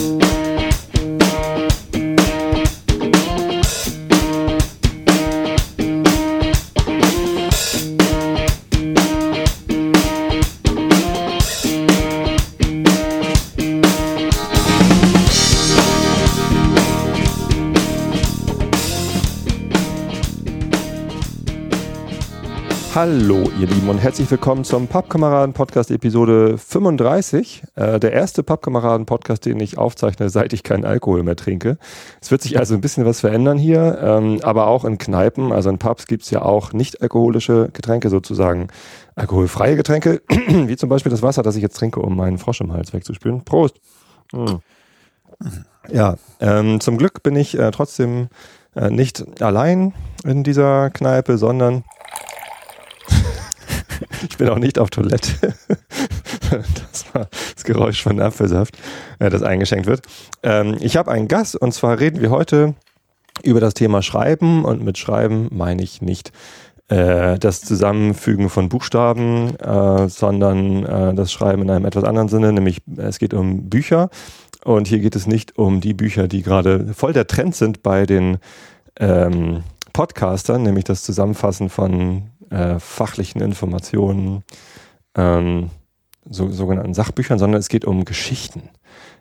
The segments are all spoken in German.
Hallo, ihr Lieben, und herzlich willkommen zum Pappkameraden-Podcast Episode 35. Äh, der erste Pappkameraden-Podcast, den ich aufzeichne, seit ich keinen Alkohol mehr trinke. Es wird sich also ein bisschen was verändern hier, ähm, aber auch in Kneipen, also in Pubs gibt es ja auch nicht alkoholische Getränke, sozusagen alkoholfreie Getränke, wie zum Beispiel das Wasser, das ich jetzt trinke, um meinen Frosch im Hals wegzuspülen. Prost! Mhm. Ja, ähm, zum Glück bin ich äh, trotzdem äh, nicht allein in dieser Kneipe, sondern ich bin auch nicht auf Toilette. Das war das Geräusch von Apfelsaft, äh, das eingeschenkt wird. Ähm, ich habe einen Gast und zwar reden wir heute über das Thema Schreiben und mit Schreiben meine ich nicht äh, das Zusammenfügen von Buchstaben, äh, sondern das Schreiben in einem etwas anderen Sinne, nämlich es geht um Bücher und hier geht es nicht um die Bücher, die gerade voll der Trend sind bei den ähm, Podcastern, nämlich das Zusammenfassen von äh, fachlichen Informationen, ähm, so, sogenannten Sachbüchern, sondern es geht um Geschichten.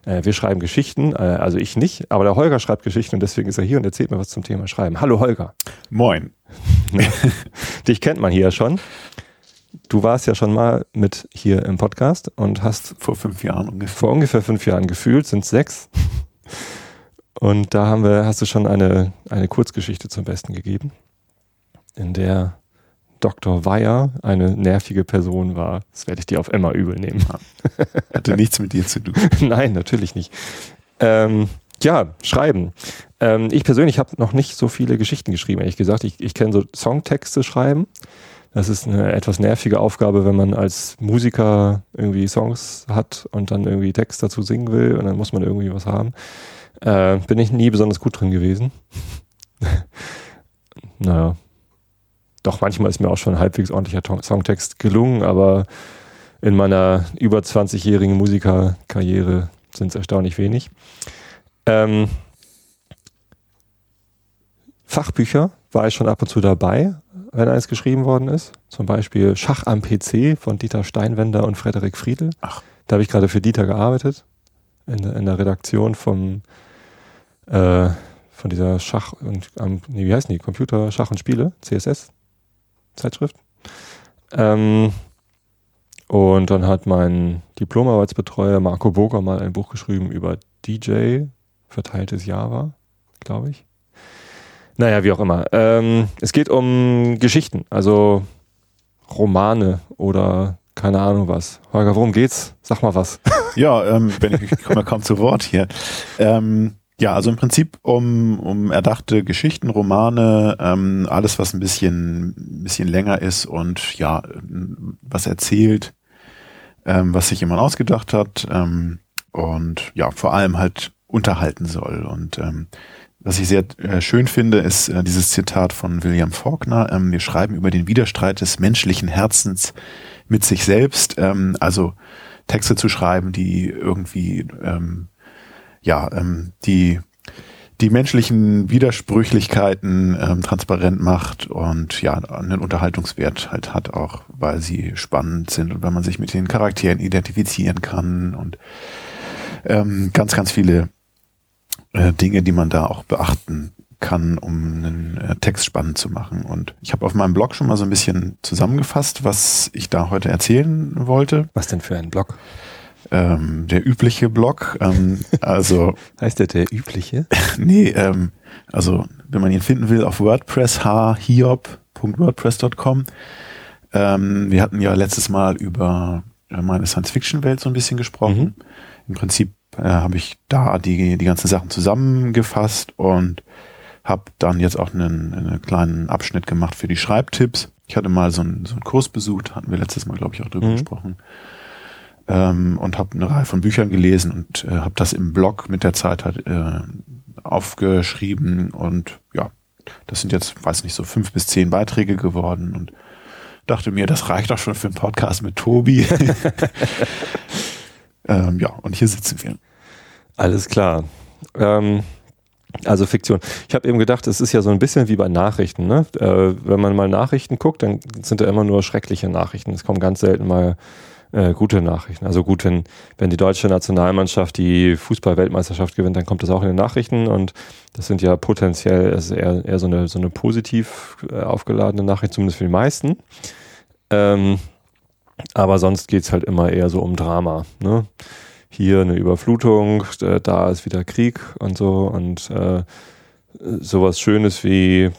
Äh, wir schreiben Geschichten, äh, also ich nicht, aber der Holger schreibt Geschichten und deswegen ist er hier und erzählt mir was zum Thema Schreiben. Hallo Holger. Moin. Dich kennt man hier ja schon. Du warst ja schon mal mit hier im Podcast und hast vor fünf Jahren ungefähr. Vor ungefähr fünf Jahren gefühlt, sind sechs. Und da haben wir, hast du schon eine, eine Kurzgeschichte zum Besten gegeben, in der Dr. Weyer eine nervige Person war. Das werde ich dir auf immer übel nehmen. Hatte nichts mit dir zu tun. Nein, natürlich nicht. Ähm, ja, schreiben. Ähm, ich persönlich habe noch nicht so viele Geschichten geschrieben, ehrlich gesagt. Ich, ich kenne so Songtexte schreiben. Das ist eine etwas nervige Aufgabe, wenn man als Musiker irgendwie Songs hat und dann irgendwie Text dazu singen will und dann muss man irgendwie was haben. Äh, bin ich nie besonders gut drin gewesen. naja, doch manchmal ist mir auch schon ein halbwegs ordentlicher Songtext gelungen, aber in meiner über 20-jährigen Musikerkarriere sind es erstaunlich wenig. Ähm, Fachbücher war ich schon ab und zu dabei, wenn eins geschrieben worden ist. Zum Beispiel Schach am PC von Dieter Steinwender und Frederik Friedel. Ach. Da habe ich gerade für Dieter gearbeitet, in, in der Redaktion vom, äh, von dieser Schach und, nee, wie heißen die? Computer, Schach und Spiele, CSS. Zeitschrift. Ähm, und dann hat mein Diplomarbeitsbetreuer Marco Boger mal ein Buch geschrieben über DJ, verteiltes Java, glaube ich. Naja, wie auch immer. Ähm, es geht um Geschichten, also Romane oder keine Ahnung was. Holger, worum geht's? Sag mal was. Ja, ähm, ich, ich komme kaum zu Wort hier. Ähm, ja, also im Prinzip um, um erdachte Geschichten, Romane, ähm, alles, was ein bisschen, ein bisschen länger ist und ja, was erzählt, ähm, was sich jemand ausgedacht hat ähm, und ja, vor allem halt unterhalten soll. Und ähm, was ich sehr äh, schön finde, ist äh, dieses Zitat von William Faulkner. Ähm, wir schreiben über den Widerstreit des menschlichen Herzens mit sich selbst. Ähm, also Texte zu schreiben, die irgendwie ähm, ja, ähm, die die menschlichen Widersprüchlichkeiten ähm, transparent macht und ja, einen Unterhaltungswert halt hat, auch weil sie spannend sind und weil man sich mit den Charakteren identifizieren kann und ähm, ganz, ganz viele äh, Dinge, die man da auch beachten kann, um einen äh, Text spannend zu machen. Und ich habe auf meinem Blog schon mal so ein bisschen zusammengefasst, was ich da heute erzählen wollte. Was denn für ein Blog? Ähm, der übliche Blog. Ähm, also heißt der der übliche? nee, ähm, also wenn man ihn finden will auf WordPress hhiob.wordpress.com. Ähm, wir hatten ja letztes Mal über äh, meine Science-Fiction-Welt so ein bisschen gesprochen. Mhm. Im Prinzip äh, habe ich da die die ganzen Sachen zusammengefasst und habe dann jetzt auch einen, einen kleinen Abschnitt gemacht für die Schreibtipps. Ich hatte mal so einen, so einen Kurs besucht, hatten wir letztes Mal, glaube ich, auch drüber mhm. gesprochen ähm, und habe eine Reihe von Büchern gelesen und äh, habe das im Blog mit der Zeit halt äh, aufgeschrieben und ja, das sind jetzt, weiß nicht, so fünf bis zehn Beiträge geworden und dachte mir, das reicht doch schon für einen Podcast mit Tobi. ähm, ja, und hier sitzen wir. Alles klar. Ähm, also Fiktion. Ich habe eben gedacht, es ist ja so ein bisschen wie bei Nachrichten. Ne? Äh, wenn man mal Nachrichten guckt, dann sind da immer nur schreckliche Nachrichten. Es kommen ganz selten mal äh, gute Nachrichten. Also gut, wenn, wenn die deutsche Nationalmannschaft die Fußball-Weltmeisterschaft gewinnt, dann kommt das auch in den Nachrichten und das sind ja potenziell also eher, eher so eine, so eine positiv äh, aufgeladene Nachricht, zumindest für die meisten. Ähm, aber sonst geht's halt immer eher so um Drama. Ne? Hier eine Überflutung, äh, da ist wieder Krieg und so und äh, sowas Schönes wie äh,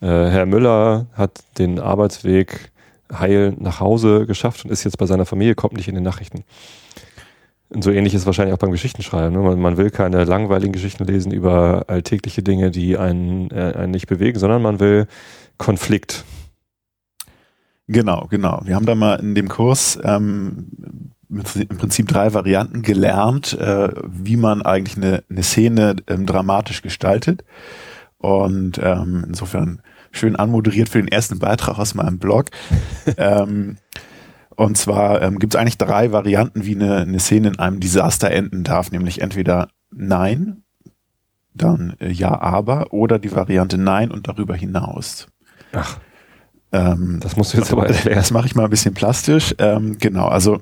Herr Müller hat den Arbeitsweg heil nach Hause geschafft und ist jetzt bei seiner Familie, kommt nicht in den Nachrichten. Und so ähnlich ist wahrscheinlich auch beim Geschichtenschreiben. Ne? Man, man, will keine langweiligen Geschichten lesen über alltägliche Dinge, die einen, äh, einen nicht bewegen, sondern man will Konflikt. Genau, genau. Wir haben da mal in dem Kurs ähm, im Prinzip drei Varianten gelernt, äh, wie man eigentlich eine, eine Szene ähm, dramatisch gestaltet. Und ähm, insofern schön anmoderiert für den ersten Beitrag aus meinem Blog. ähm, und zwar ähm, gibt es eigentlich drei Varianten, wie eine, eine Szene in einem Desaster enden darf, nämlich entweder Nein, dann äh, Ja, aber oder die Variante Nein und darüber hinaus. Ach. Ähm, das musst du jetzt aber erklären. Das mache ich mal ein bisschen plastisch. Ähm, genau, also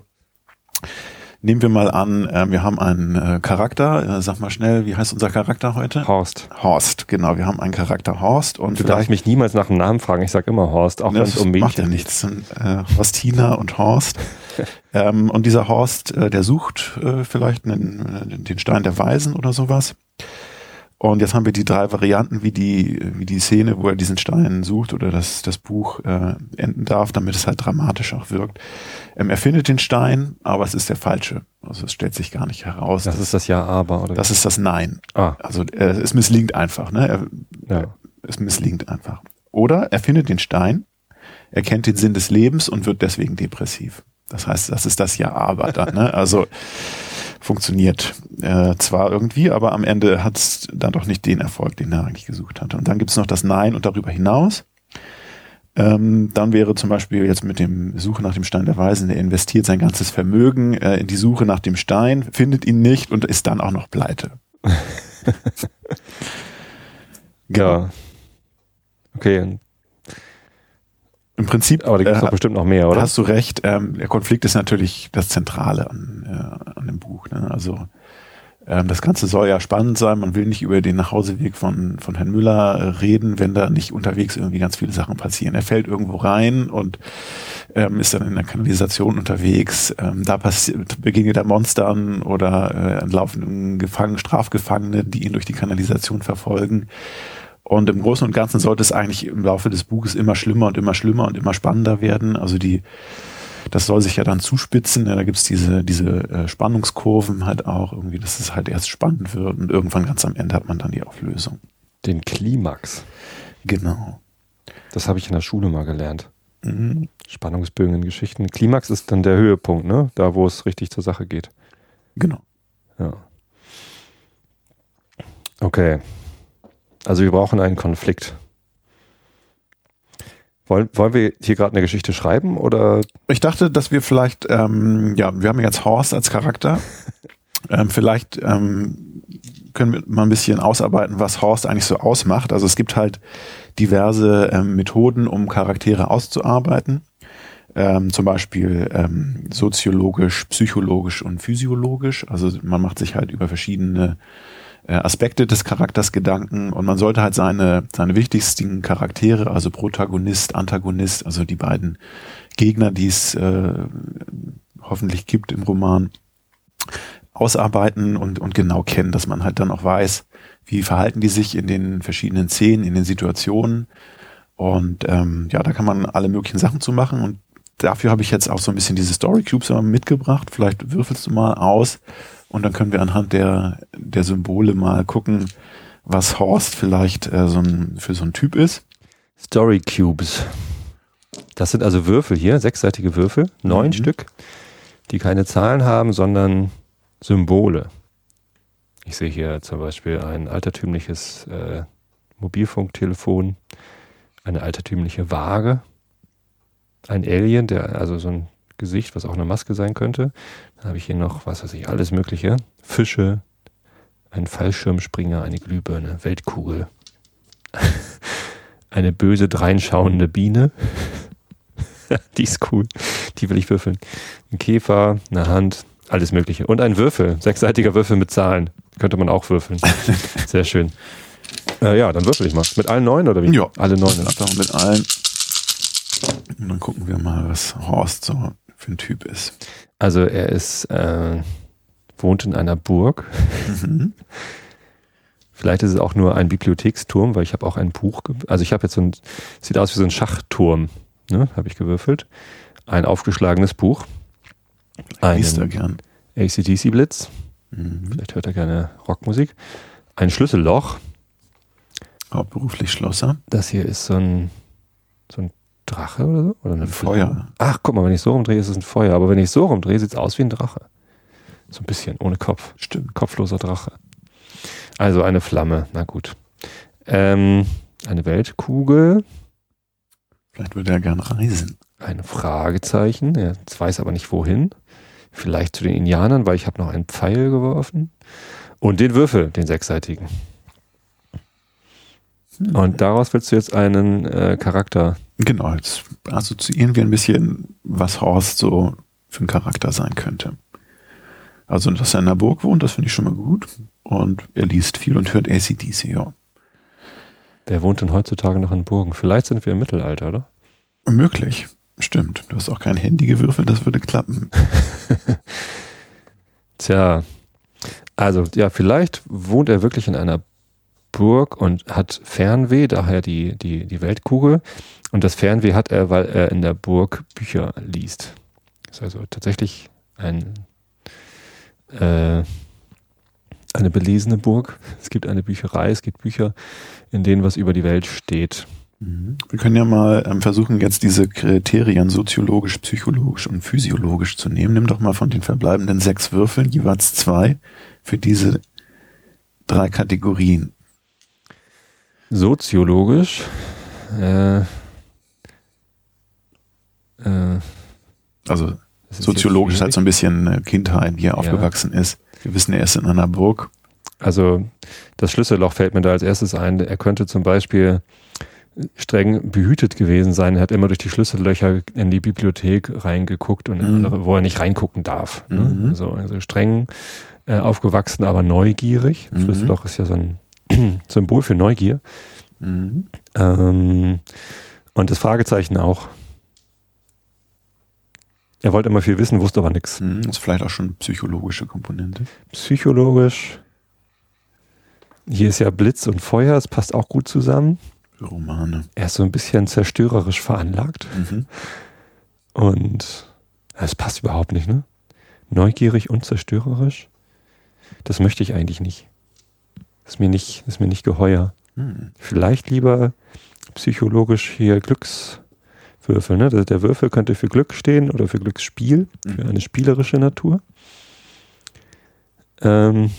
Nehmen wir mal an, äh, wir haben einen äh, Charakter. Äh, sag mal schnell, wie heißt unser Charakter heute? Horst. Horst, genau. Wir haben einen Charakter Horst und du darfst mich niemals nach dem Namen fragen. Ich sage immer Horst, auch wenn es um Mädchen macht ja nichts. Äh, Horstina und Horst. ähm, und dieser Horst, der sucht vielleicht einen, den Stein der Weisen oder sowas. Und jetzt haben wir die drei Varianten, wie die, wie die Szene, wo er diesen Stein sucht oder das, das Buch äh, enden darf, damit es halt dramatisch auch wirkt. Ähm, er findet den Stein, aber es ist der falsche. Also es stellt sich gar nicht heraus. Das ist das Ja, aber, oder? Das ist das Nein. Ah. Also äh, es misslingt einfach, ne? Er, ja. Es misslingt einfach. Oder er findet den Stein, er kennt den Sinn des Lebens und wird deswegen depressiv. Das heißt, das ist das Ja, aber dann, ne? Also funktioniert äh, zwar irgendwie, aber am Ende hat es dann doch nicht den Erfolg, den er eigentlich gesucht hatte. Und dann gibt es noch das Nein und darüber hinaus. Ähm, dann wäre zum Beispiel jetzt mit dem Suche nach dem Stein der Weisen, der investiert sein ganzes Vermögen äh, in die Suche nach dem Stein, findet ihn nicht und ist dann auch noch pleite. ja. Okay, im Prinzip. Aber da gibt es äh, bestimmt noch mehr, oder? Hast du recht. Ähm, der Konflikt ist natürlich das Zentrale an, äh, an dem Buch. Ne? Also ähm, das Ganze soll ja spannend sein. Man will nicht über den Nachhauseweg von, von Herrn Müller äh, reden, wenn da nicht unterwegs irgendwie ganz viele Sachen passieren. Er fällt irgendwo rein und ähm, ist dann in der Kanalisation unterwegs. Ähm, da begegnet er Monstern oder äh, entlaufen Gefangene, Strafgefangene, die ihn durch die Kanalisation verfolgen. Und im Großen und Ganzen sollte es eigentlich im Laufe des Buches immer schlimmer und immer schlimmer und immer spannender werden. Also die, das soll sich ja dann zuspitzen. Ja, da gibt's diese, diese äh, Spannungskurven halt auch irgendwie, dass es halt erst spannend wird und irgendwann ganz am Ende hat man dann die Auflösung. Den Klimax. Genau. Das habe ich in der Schule mal gelernt. Mhm. Spannungsbögen in Geschichten. Klimax ist dann der Höhepunkt, ne? Da, wo es richtig zur Sache geht. Genau. Ja. Okay. Also wir brauchen einen Konflikt. Wollen, wollen wir hier gerade eine Geschichte schreiben oder? Ich dachte, dass wir vielleicht, ähm, ja, wir haben jetzt Horst als Charakter. ähm, vielleicht ähm, können wir mal ein bisschen ausarbeiten, was Horst eigentlich so ausmacht. Also es gibt halt diverse ähm, Methoden, um Charaktere auszuarbeiten. Ähm, zum Beispiel ähm, soziologisch, psychologisch und physiologisch. Also man macht sich halt über verschiedene Aspekte des Charakters Gedanken und man sollte halt seine, seine wichtigsten Charaktere, also Protagonist, Antagonist, also die beiden Gegner, die es äh, hoffentlich gibt im Roman, ausarbeiten und, und genau kennen, dass man halt dann auch weiß, wie verhalten die sich in den verschiedenen Szenen, in den Situationen. Und ähm, ja, da kann man alle möglichen Sachen zu machen. Und dafür habe ich jetzt auch so ein bisschen diese Story Cubes mitgebracht. Vielleicht würfelst du mal aus, und dann können wir anhand der, der Symbole mal gucken, was Horst vielleicht äh, so ein, für so ein Typ ist. Story Cubes. Das sind also Würfel hier, sechsseitige Würfel, neun mhm. Stück, die keine Zahlen haben, sondern Symbole. Ich sehe hier zum Beispiel ein altertümliches äh, Mobilfunktelefon, eine altertümliche Waage, ein Alien, der also so ein Gesicht, was auch eine Maske sein könnte. Dann habe ich hier noch, was weiß ich, alles Mögliche. Fische, ein Fallschirmspringer, eine Glühbirne, Weltkugel, eine böse dreinschauende Biene. die ist cool. Die will ich würfeln. Ein Käfer, eine Hand, alles Mögliche. Und ein Würfel, sechsseitiger Würfel mit Zahlen. Könnte man auch würfeln. Sehr schön. Äh, ja, dann würfel ich mal. Mit allen neun oder wie? Ja. Alle neun. mit allen. Und dann gucken wir mal, was Horst so für ein Typ ist. Also er ist, äh, wohnt in einer Burg. Mhm. Vielleicht ist es auch nur ein Bibliotheksturm, weil ich habe auch ein Buch, also ich habe jetzt so ein, sieht aus wie so ein Schachturm, ne, habe ich gewürfelt. Ein aufgeschlagenes Buch. Liest er gern. ACDC-Blitz, Mhm. vielleicht hört er gerne Rockmusik. Ein Schlüsselloch, Hauptberuflich Schlosser. das hier ist so ein, so ein Drache oder so? Oder eine Ein Feuer. Ach, guck mal, wenn ich so rumdrehe, ist es ein Feuer. Aber wenn ich so rumdrehe, sieht es aus wie ein Drache. So ein bisschen, ohne Kopf. Stimmt. Kopfloser Drache. Also eine Flamme, na gut. Ähm, eine Weltkugel, Vielleicht würde er gern reisen. ein Fragezeichen, er weiß aber nicht wohin. Vielleicht zu den Indianern, weil ich habe noch einen Pfeil geworfen. Und den Würfel, den sechsseitigen. Hm. Und daraus willst du jetzt einen äh, Charakter. Genau, jetzt assoziieren wir ein bisschen, was Horst so für ein Charakter sein könnte. Also, dass er in der Burg wohnt, das finde ich schon mal gut. Und er liest viel und hört ACDC, ja. Wer wohnt denn heutzutage noch in Burgen? Vielleicht sind wir im Mittelalter, oder? Möglich. Stimmt. Du hast auch kein Handy gewürfelt, das würde klappen. Tja, also ja, vielleicht wohnt er wirklich in einer Burg und hat Fernweh, daher die, die, die Weltkugel. Und das Fernweh hat er, weil er in der Burg Bücher liest. Ist also tatsächlich ein, äh, eine belesene Burg. Es gibt eine Bücherei, es gibt Bücher, in denen was über die Welt steht. Mhm. Wir können ja mal ähm, versuchen, jetzt diese Kriterien soziologisch, psychologisch und physiologisch zu nehmen. Nimm doch mal von den verbleibenden sechs Würfeln jeweils zwei für diese drei Kategorien. Soziologisch, äh, äh, Also soziologisch halt so ein bisschen Kindheit, wie er Ja. aufgewachsen ist. Wir wissen, er ist in einer Burg. Also das Schlüsselloch fällt mir da als erstes ein. Er könnte zum Beispiel streng behütet gewesen sein. Er hat immer durch die Schlüssellöcher in die Bibliothek reingeguckt und Mhm. andere, wo er nicht reingucken darf. Ne? Mhm. Also, also streng äh, aufgewachsen, aber neugierig. Mhm. Schlüsselloch ist ja so ein Symbol für Neugier. Mhm. Ähm, und das Fragezeichen auch. Er wollte immer viel wissen, wusste aber nichts. Mhm. Das ist vielleicht auch schon psychologische Komponente. Psychologisch. Hier ist ja Blitz und Feuer, es passt auch gut zusammen. Romane. Er ist so ein bisschen zerstörerisch veranlagt Mhm. und es passt überhaupt nicht, ne? Neugierig und zerstörerisch. Das möchte ich eigentlich nicht. Ist mir nicht, ist mir nicht geheuer. Mhm. Vielleicht lieber psychologisch hier Glückswürfel, ne? Der, Würfel könnte für Glück stehen oder für Glücksspiel, für Mhm. eine spielerische Natur. Ähm,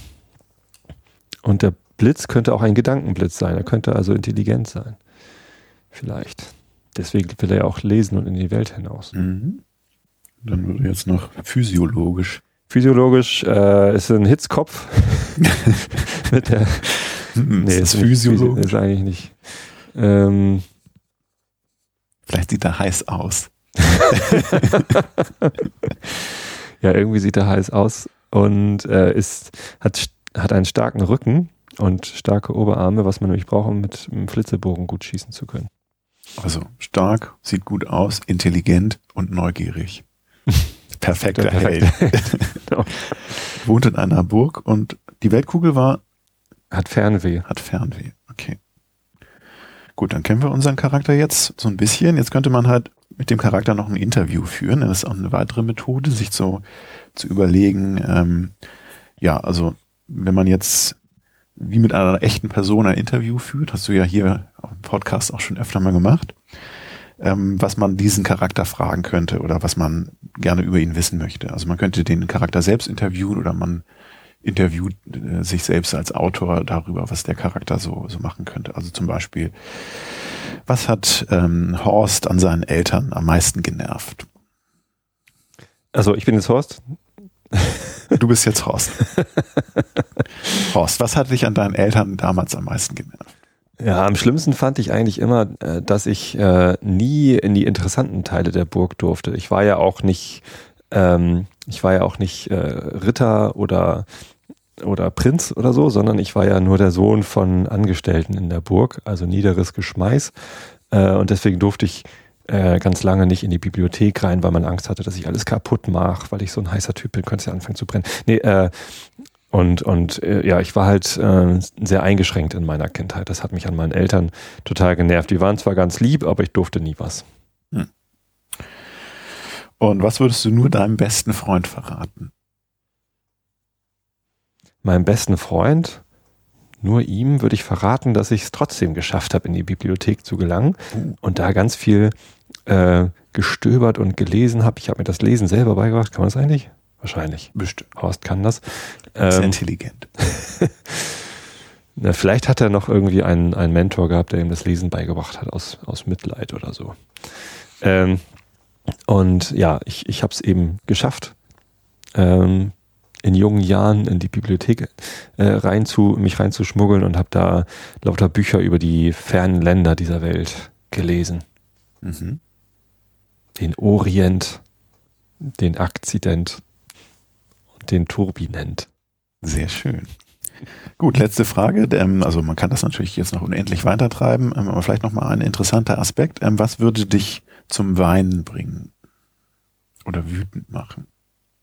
und der Blitz könnte auch ein Gedankenblitz sein. Er könnte also intelligent sein. Vielleicht. Deswegen will er ja auch lesen und in die Welt hinaus. Mhm. Dann würde jetzt noch physiologisch. Physiologisch äh, ist ein Hitzkopf mit der. Nee, ist nicht physiologisch? Ist eigentlich nicht. Ähm, Vielleicht sieht er heiß aus. ja, irgendwie sieht er heiß aus und äh, ist, hat, hat einen starken Rücken und starke Oberarme, was man nämlich braucht, um mit einem Flitzebogen gut schießen zu können. Also stark, sieht gut aus, intelligent und neugierig. Perfekter Held. Genau. Wohnt in einer Burg und die Weltkugel war, Hat Fernweh. hat Fernweh. Okay. Gut, dann kennen wir unseren Charakter jetzt so ein bisschen. Jetzt könnte man halt mit dem Charakter noch ein Interview führen. Das ist auch eine weitere Methode, sich so zu überlegen. Ähm, ja, also wenn man jetzt wie mit einer echten Person ein Interview führt, hast du ja hier im Podcast auch schon öfter mal gemacht, ähm, was man diesen Charakter fragen könnte oder was man gerne über ihn wissen möchte. Also man könnte den Charakter selbst interviewen oder man interviewt äh, sich selbst als Autor darüber, was der Charakter so, so machen könnte. Also zum Beispiel, was hat ähm, Horst an seinen Eltern am meisten genervt? Also ich bin jetzt Horst. Du bist jetzt Horst. Horst, was hat dich an deinen Eltern damals am meisten genervt? Ja, am schlimmsten fand ich eigentlich immer, äh, dass ich äh, nie in die interessanten Teile der Burg durfte. Ich war ja auch nicht, ähm, ich war ja auch nicht äh, Ritter oder oder Prinz oder so, sondern ich war ja nur der Sohn von Angestellten in der Burg, also niederes Geschmeiß. Äh, und deswegen durfte ich äh, ganz lange nicht in die Bibliothek rein, weil man Angst hatte, dass ich alles kaputt mache, weil ich so ein heißer Typ bin, könnte es ja anfangen zu brennen. Nee, äh, und, und äh, ja, ich war halt äh, sehr eingeschränkt in meiner Kindheit. Das hat mich an meinen Eltern total genervt. Die waren zwar ganz lieb, aber ich durfte nie was. Und was würdest du nur deinem besten Freund verraten? Meinem besten Freund? Nur ihm würde ich verraten, dass ich es trotzdem geschafft habe, in die Bibliothek zu gelangen uh. und da ganz viel äh, gestöbert und gelesen habe. Ich habe mir das Lesen selber beigebracht. Kann man das eigentlich? Wahrscheinlich. Bestimmt. Horst kann das. Sehr ähm, intelligent. Na, vielleicht hat er noch irgendwie einen, einen Mentor gehabt, der ihm das Lesen beigebracht hat, aus, aus Mitleid oder so. Ähm, und ja, ich, ich habe es eben geschafft, ähm, in jungen Jahren in die Bibliothek äh, rein zu, mich reinzuschmuggeln und habe da lauter Bücher über die fernen Länder dieser Welt gelesen. Mhm. Den Orient, den Akzident und den Turbinent. Sehr schön. Gut, letzte Frage. Also man kann das natürlich jetzt noch unendlich weitertreiben, ähm, aber vielleicht nochmal ein interessanter Aspekt. Ähm, was würde dich zum Weinen bringen? Oder wütend machen,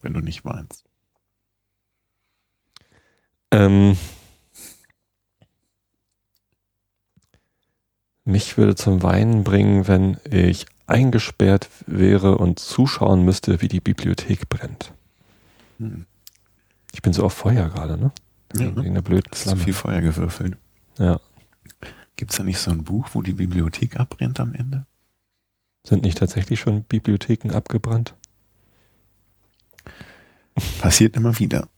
wenn du nicht weinst? Ähm, mich würde zum Weinen bringen, wenn ich eingesperrt wäre und zuschauen müsste, wie die Bibliothek brennt. Hm. Ich bin so auf Feuer gerade, ne? Ja, ne? Eine blöde Ist viel Feuer gewürfelt. Ja. Gibt es da nicht so ein Buch, wo die Bibliothek abbrennt am Ende? Sind nicht tatsächlich schon Bibliotheken abgebrannt? Passiert immer wieder.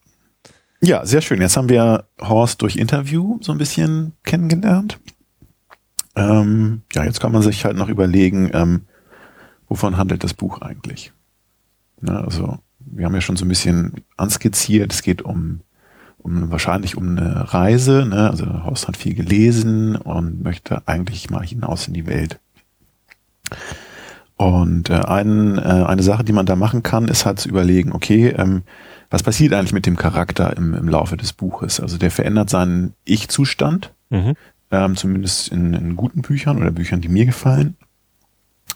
Ja, sehr schön. Jetzt haben wir Horst durch Interview so ein bisschen kennengelernt. Ähm, ja, jetzt kann man sich halt noch überlegen, ähm, wovon handelt das Buch eigentlich? Ne, also, wir haben ja schon so ein bisschen anskizziert, es geht um, um wahrscheinlich um eine Reise. Ne? Also Horst hat viel gelesen und möchte eigentlich mal hinaus in die Welt. Und äh, ein, äh, eine Sache, die man da machen kann, ist halt zu überlegen, okay, ähm, was passiert eigentlich mit dem Charakter im, im Laufe des Buches? Also der verändert seinen Ich-Zustand, mhm. ähm, zumindest in, in, guten Büchern oder Büchern, die mir gefallen.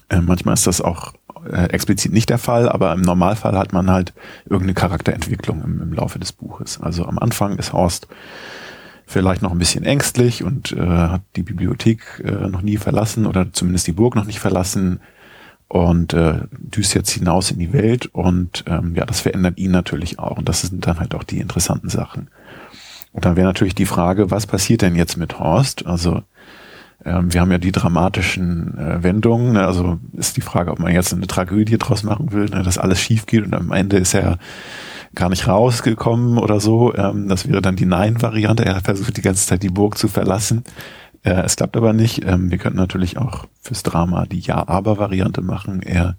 Ähm, manchmal ist das auch äh, explizit nicht der Fall, aber im Normalfall hat man halt irgendeine Charakterentwicklung im, im Laufe des Buches. Also am Anfang ist Horst vielleicht noch ein bisschen ängstlich und äh, hat die Bibliothek äh, noch nie verlassen oder zumindest die Burg noch nicht verlassen und äh, düst jetzt hinaus in die Welt und ähm, ja, das verändert ihn natürlich auch und das sind dann halt auch die interessanten Sachen. Und dann wäre natürlich die Frage, was passiert denn jetzt mit Horst? Also ähm, wir haben ja die dramatischen äh, Wendungen, ne? also ist die Frage, ob man jetzt eine Tragödie draus machen will, ne? dass alles schief geht und am Ende ist er gar nicht rausgekommen oder so. Ähm, das wäre dann die Nein-Variante. Er versucht die ganze Zeit die Burg zu verlassen. Äh, es klappt aber nicht. Ähm, wir könnten natürlich auch fürs Drama die Ja-Aber-Variante machen. Er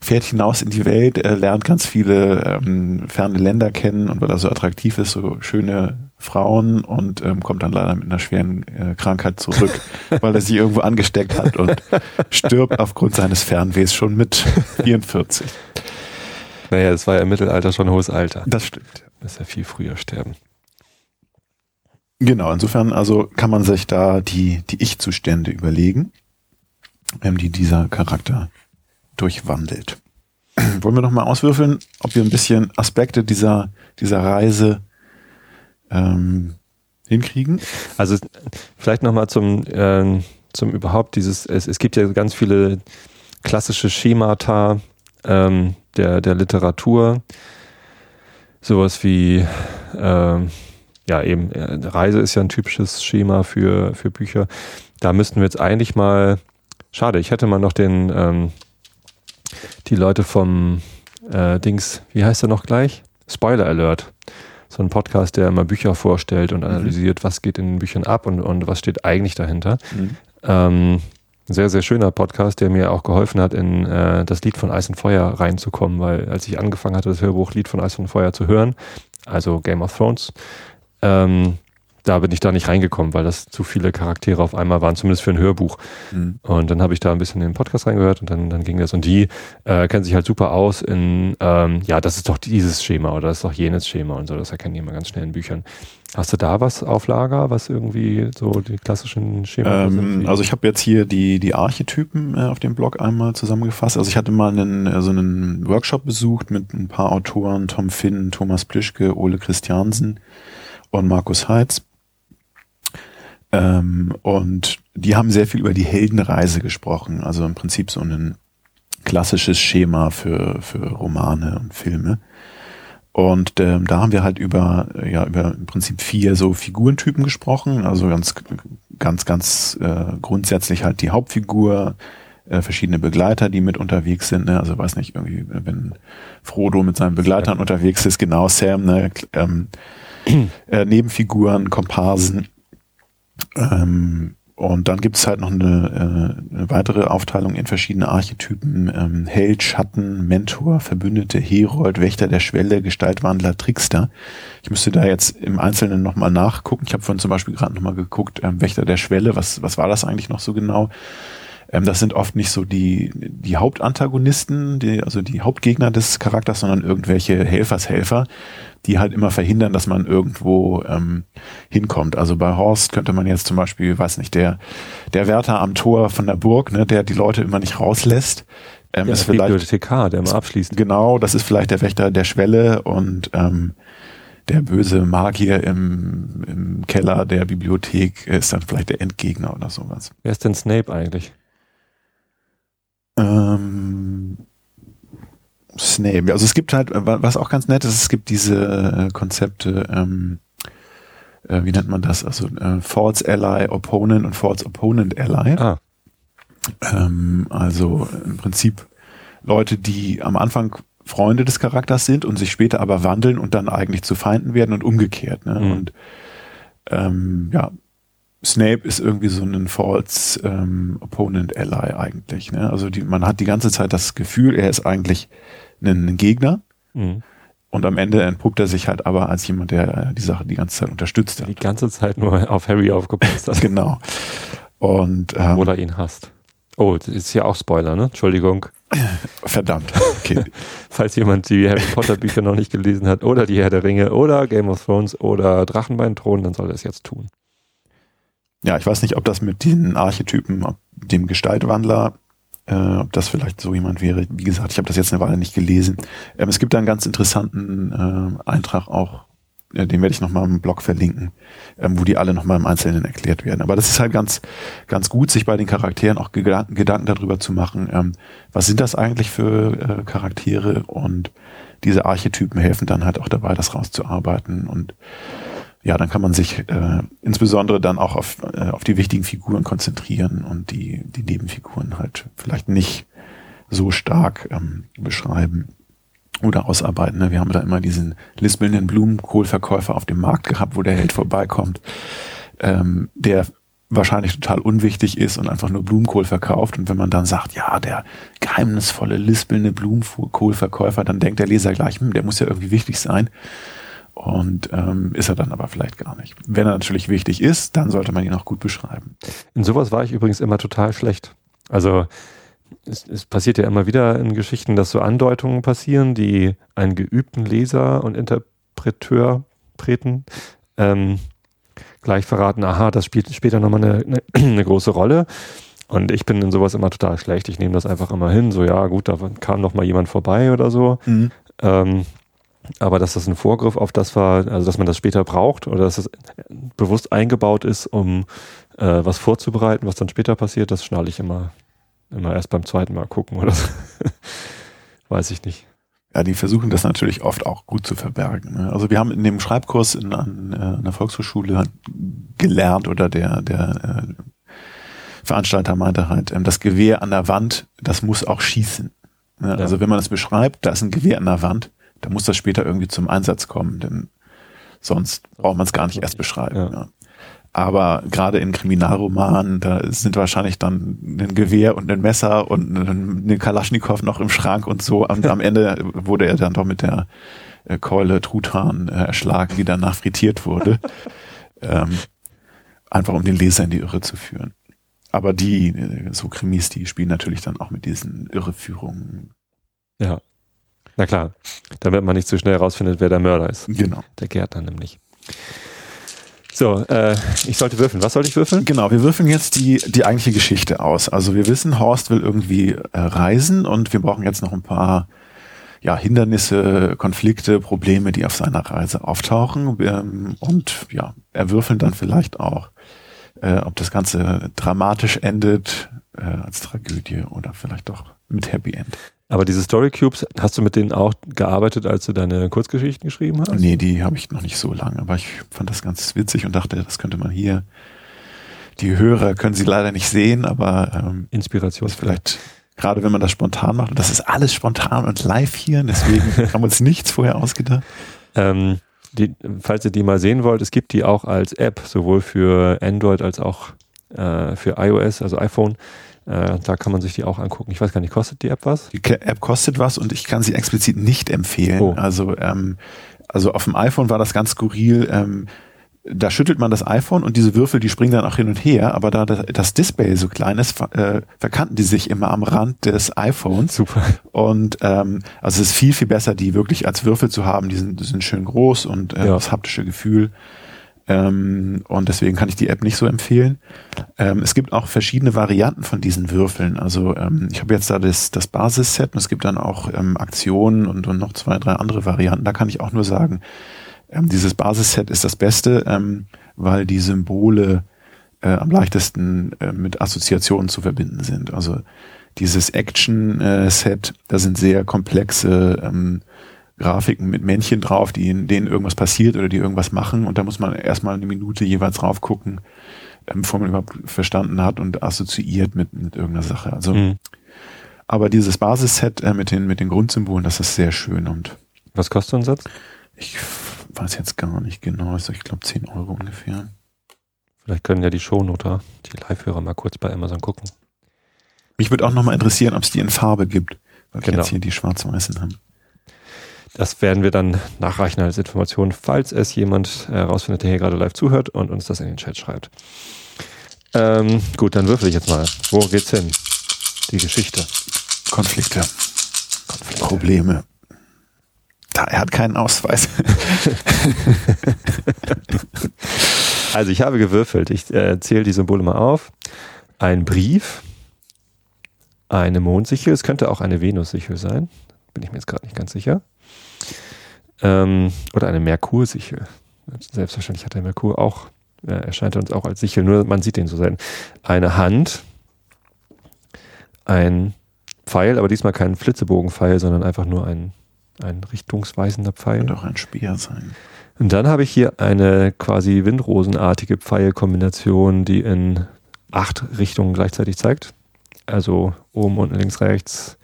fährt hinaus in die Welt, er lernt ganz viele ähm, ferne Länder kennen und weil er so attraktiv ist, so schöne Frauen und ähm, kommt dann leider mit einer schweren äh, Krankheit zurück, weil er sich irgendwo angesteckt hat und stirbt aufgrund seines Fernwehs schon mit 44. Naja, es war ja im Mittelalter schon hohes Alter. Das stimmt. Muss ja viel früher sterben. Genau, insofern also kann man sich da die, die Ich-Zustände überlegen, ähm, die dieser Charakter durchwandelt. Wollen wir nochmal auswürfeln, ob wir ein bisschen Aspekte dieser, dieser Reise ähm, hinkriegen? Also vielleicht nochmal zum, äh, zum überhaupt dieses, es, es gibt ja ganz viele klassische Schemata ähm, der, der Literatur, sowas wie äh, ja, eben, äh, Reise ist ja ein typisches Schema für, für Bücher. Da müssten wir jetzt eigentlich mal, schade, ich hätte mal noch den, ähm, die Leute vom äh, Dings, wie heißt er noch gleich? Spoiler Alert. So ein Podcast, der immer Bücher vorstellt und mhm. analysiert, mhm. was geht in den Büchern ab und, und was steht eigentlich dahinter. Mhm. Ähm, sehr, sehr schöner Podcast, der mir auch geholfen hat, in äh, das Lied von Eis und Feuer reinzukommen, weil als ich angefangen hatte, das Hörbuch Lied von Eis und Feuer zu hören, also Game of Thrones. Ähm, da bin ich da nicht reingekommen, weil das zu viele Charaktere auf einmal waren, zumindest für ein Hörbuch. Mhm. Und dann habe ich da ein bisschen in den Podcast reingehört und dann, dann ging das. Und die äh, kennen sich halt super aus in, ähm, ja, das ist doch dieses Schema oder das ist doch jenes Schema und so. Das erkennen die immer ganz schnell in Büchern. Hast du da was auf Lager, was irgendwie so die klassischen Schema ähm, Also ich habe jetzt hier die, die Archetypen äh, auf dem Blog einmal zusammengefasst. Also ich hatte mal einen, so einen Workshop besucht mit ein paar Autoren, Tom Finn, Thomas Plischke, Ole Christiansen und Markus Heitz. Ähm, und die haben sehr viel über die Heldenreise gesprochen, also im Prinzip so ein klassisches Schema für, für Romane und Filme. Und ähm, da haben wir halt über, ja, über im Prinzip vier so Figurentypen gesprochen. Also ganz, ganz, ganz äh, grundsätzlich halt die Hauptfigur, äh, verschiedene Begleiter, die mit unterwegs sind. Ne? Also weiß nicht, irgendwie, wenn Frodo mit seinen Begleitern unterwegs ist, genau Sam, ne? ähm, äh, Nebenfiguren, Komparsen ähm, und dann gibt es halt noch eine, äh, eine, weitere Aufteilung in verschiedene Archetypen. Ähm, Held, Schatten, Mentor, Verbündete, Herold, Wächter der Schwelle, Gestaltwandler, Trickster. Ich müsste da jetzt im Einzelnen nochmal nachgucken. Ich habe vorhin zum Beispiel gerade nochmal geguckt, ähm, Wächter der Schwelle, was, was war das eigentlich noch so genau? Ähm, das sind oft nicht so die, die Hauptantagonisten, die, also die Hauptgegner des Charakters, sondern irgendwelche Helfershelfer, die halt immer verhindern, dass man irgendwo ähm, hinkommt. Also bei Horst könnte man jetzt zum Beispiel, weiß nicht, der, der Wärter am Tor von der Burg, ne, der die Leute immer nicht rauslässt, ähm, ja, ist vielleicht Bibliothekar, der mal abschließt. Genau, das ist vielleicht der Wächter der Schwelle und ähm, der böse Magier im, im Keller der Bibliothek ist dann vielleicht der Endgegner oder sowas. Wer ist denn Snape eigentlich? Ähm, Snape. Also es gibt halt, was auch ganz nett ist, es gibt diese äh, Konzepte, ähm, äh, wie nennt man das? Also äh, False Ally Opponent und False Opponent Ally. Ah. Ähm, also im Prinzip Leute, die am Anfang Freunde des Charakters sind und sich später aber wandeln und dann eigentlich zu Feinden werden und umgekehrt. Ne? Mhm. Und ähm, ja, Snape ist irgendwie so ein False ähm, Opponent Ally eigentlich. Ne? Also die, man hat die ganze Zeit das Gefühl, er ist eigentlich ein, ein Gegner. Mhm. Und am Ende entpuppt er sich halt aber als jemand, der die Sache die ganze Zeit unterstützt hat. Die ganze Zeit nur auf Harry aufgepasst hat. genau. Und, ähm, Oder ihn hasst. Oh, das ist ja auch Spoiler, ne? Entschuldigung. Verdammt. Okay. Falls jemand die Harry Potter Bücher noch nicht gelesen hat oder die Herr der Ringe oder Game of Thrones oder Drachenbeinthron, dann soll er es jetzt tun. Ja, ich weiß nicht, ob das mit den Archetypen, dem Gestaltwandler, äh, ob das vielleicht so jemand wäre. Wie gesagt, ich habe das jetzt eine Weile nicht gelesen. Ähm, es gibt da einen ganz interessanten äh, Eintrag auch, äh, den werde ich nochmal im Blog verlinken, ähm, wo die alle nochmal im Einzelnen erklärt werden. Aber das ist halt ganz, ganz gut, sich bei den Charakteren auch Gedanken, Gedanken darüber zu machen, ähm, was sind das eigentlich für äh, Charaktere und diese Archetypen helfen dann halt auch dabei, das rauszuarbeiten und ja, dann kann man sich äh, insbesondere dann auch auf, äh, auf die wichtigen Figuren konzentrieren und die, die Nebenfiguren halt vielleicht nicht so stark ähm, beschreiben oder ausarbeiten. Ne? Wir haben da immer diesen lispelnden Blumenkohlverkäufer auf dem Markt gehabt, wo der Held vorbeikommt, ähm, der wahrscheinlich total unwichtig ist und einfach nur Blumenkohl verkauft. Und wenn man dann sagt, ja, der geheimnisvolle, lispelnde Blumenkohlverkäufer, dann denkt der Leser gleich, hm, der muss ja irgendwie wichtig sein. Und ähm, ist er dann aber vielleicht gar nicht. Wenn er natürlich wichtig ist, dann sollte man ihn auch gut beschreiben. In sowas war ich übrigens immer total schlecht. Also es, es passiert ja immer wieder in Geschichten, dass so Andeutungen passieren, die einen geübten Leser und Interpreteur treten, ähm, gleich verraten, aha, das spielt später nochmal eine, eine, eine große Rolle. Und ich bin in sowas immer total schlecht. Ich nehme das einfach immer hin, so ja, gut, da kam noch mal jemand vorbei oder so. Mhm. Ähm, aber dass das ein Vorgriff auf das war, also dass man das später braucht oder dass es bewusst eingebaut ist, um äh, was vorzubereiten, was dann später passiert, das schnalle ich immer, immer erst beim zweiten Mal gucken oder so. Weiß ich nicht. Ja, die versuchen das natürlich oft auch gut zu verbergen. Ne? Also wir haben in dem Schreibkurs in, an, äh, einer Volkshochschule gelernt oder der, der äh, Veranstalter meinte halt, ähm, das Gewehr an der Wand, das muss auch schießen. Ne? Ja. Also wenn man das beschreibt, da ist ein Gewehr an der Wand, da muss das später irgendwie zum Einsatz kommen, denn sonst braucht man es gar nicht erst beschreiben. Ja. Ja. Aber gerade in Kriminalromanen, da sind wahrscheinlich dann ein Gewehr und ein Messer und eine Kalaschnikow noch im Schrank und so. Und am Ende wurde er dann doch mit der äh, Keule Truthahn äh, erschlagen, die danach frittiert wurde. ähm, einfach um den Leser in die Irre zu führen. Aber die, äh, so Krimis, die spielen natürlich dann auch mit diesen Irreführungen. Ja. Na klar, damit man nicht zu so schnell herausfindet, wer der Mörder ist. Genau. Der Gärtner nämlich. So, äh, ich sollte würfeln. Was sollte ich würfeln? Genau, wir würfeln jetzt die, die eigentliche Geschichte aus. Also wir wissen, Horst will irgendwie äh, reisen und wir brauchen jetzt noch ein paar ja, Hindernisse, Konflikte, Probleme, die auf seiner Reise auftauchen. Ähm, und ja, erwürfeln dann vielleicht auch, äh, ob das Ganze dramatisch endet äh, als Tragödie oder vielleicht doch mit Happy End. Aber diese Story Cubes, hast du mit denen auch gearbeitet, als du deine Kurzgeschichten geschrieben hast? Nee, die habe ich noch nicht so lange, aber ich fand das ganz witzig und dachte, das könnte man hier. Die Hörer können sie leider nicht sehen, aber ähm, Inspiration. Vielleicht gerade wenn man das spontan macht. Und das ist alles spontan und live hier, deswegen haben wir uns nichts vorher ausgedacht. Ähm, die, falls ihr die mal sehen wollt, es gibt die auch als App, sowohl für Android als auch äh, für iOS, also iPhone. Äh, da kann man sich die auch angucken. Ich weiß gar nicht, kostet die App was? Die App kostet was und ich kann sie explizit nicht empfehlen. Oh. Also, ähm, also auf dem iPhone war das ganz skurril. Ähm, da schüttelt man das iPhone und diese Würfel, die springen dann auch hin und her, aber da das Display so klein ist, äh, verkanten die sich immer am Rand des iPhones. Super. Und ähm, also es ist viel, viel besser, die wirklich als Würfel zu haben. Die sind, die sind schön groß und äh, ja. das haptische Gefühl. Ähm, und deswegen kann ich die App nicht so empfehlen. Ähm, es gibt auch verschiedene Varianten von diesen Würfeln. Also ähm, ich habe jetzt da das, das Basisset und es gibt dann auch ähm, Aktionen und, und noch zwei, drei andere Varianten. Da kann ich auch nur sagen, ähm, dieses Basisset ist das Beste, ähm, weil die Symbole äh, am leichtesten äh, mit Assoziationen zu verbinden sind. Also dieses Action-Set, da sind sehr komplexe Grafiken mit Männchen drauf, die in denen irgendwas passiert oder die irgendwas machen. Und da muss man erstmal eine Minute jeweils drauf gucken, ähm, bevor man überhaupt verstanden hat und assoziiert mit, mit irgendeiner Sache. Also, mhm. aber dieses Basisset äh, mit den, mit den Grundsymbolen, das ist sehr schön und. Was kostet so ein Satz? Ich weiß jetzt gar nicht genau. Also ich glaube 10 Euro ungefähr. Vielleicht können ja die Shownoter, die Live-Hörer mal kurz bei Amazon gucken. Mich würde auch nochmal interessieren, ob es die in Farbe gibt, weil genau. wir jetzt hier die schwarz-weißen haben. Das werden wir dann nachreichen als Information, falls es jemand herausfindet, der hier gerade live zuhört und uns das in den Chat schreibt. Ähm, gut, dann würfel ich jetzt mal. Wo geht's hin? Die Geschichte. Konflikte. Konflikte. Probleme. Da, er hat keinen Ausweis. also ich habe gewürfelt. Ich äh, zähle die Symbole mal auf. Ein Brief, eine Mondsichel, es könnte auch eine Venussichel sein. Bin ich mir jetzt gerade nicht ganz sicher. Ähm, oder eine Merkursichel. Selbstverständlich hat der Merkur auch, äh, erscheint uns auch als Sichel, nur man sieht den so selten. Eine Hand, ein Pfeil, aber diesmal kein Flitzebogenpfeil, sondern einfach nur ein ein richtungsweisender Pfeil. Könnte auch ein Speer sein. Und dann habe ich hier eine quasi windrosenartige Pfeilkombination, die in acht Richtungen gleichzeitig zeigt. Also oben, unten, links, rechts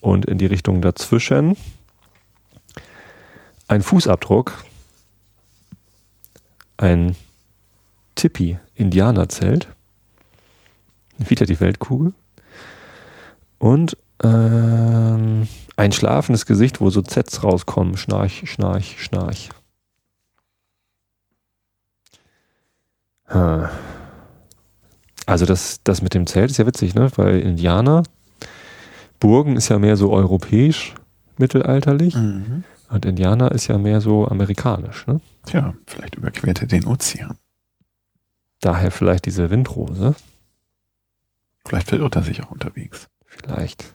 und in die Richtung dazwischen. Ein Fußabdruck. Ein Tippi-Indianerzelt. Wieder die Weltkugel. Und ähm, ein schlafendes Gesicht, wo so Zs rauskommen. Schnarch, schnarch, schnarch. Also das, das mit dem Zelt ist ja witzig, ne? Weil Indianer, Burgen ist ja mehr so europäisch, mittelalterlich. Mhm. Und Indianer ist ja mehr so amerikanisch, ne? Tja, vielleicht überquert er den Ozean. Daher vielleicht diese Windrose. Vielleicht verirrt er sich auch unterwegs. Vielleicht.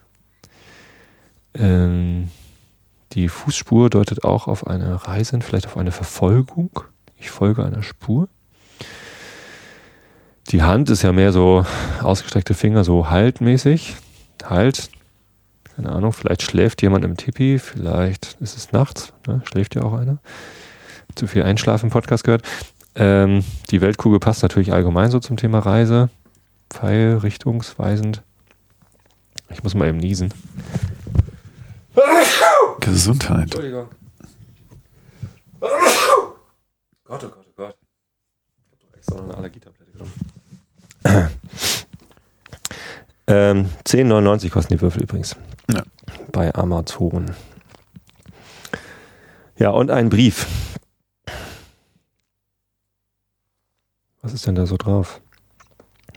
Ähm, die Fußspur deutet auch auf eine Reise, vielleicht auf eine Verfolgung. Ich folge einer Spur. Die Hand ist ja mehr so ausgestreckte Finger, so haltmäßig. Halt. Keine Ahnung, vielleicht schläft jemand im Tipi, vielleicht ist es nachts, ne? schläft ja auch einer. Zu viel Einschlafen im Podcast gehört. Ähm, die Weltkugel passt natürlich allgemein so zum Thema Reise. Pfeil, richtungsweisend. Ich muss mal eben niesen. Gesundheit. Entschuldigung. Gott, oh Gott, oh Gott. Ich habe doch extra noch eine Allergietablette genommen. Ähm, 10,99 kosten die Würfel übrigens. Ja. Bei Amazon. Ja, und ein Brief. Was ist denn da so drauf?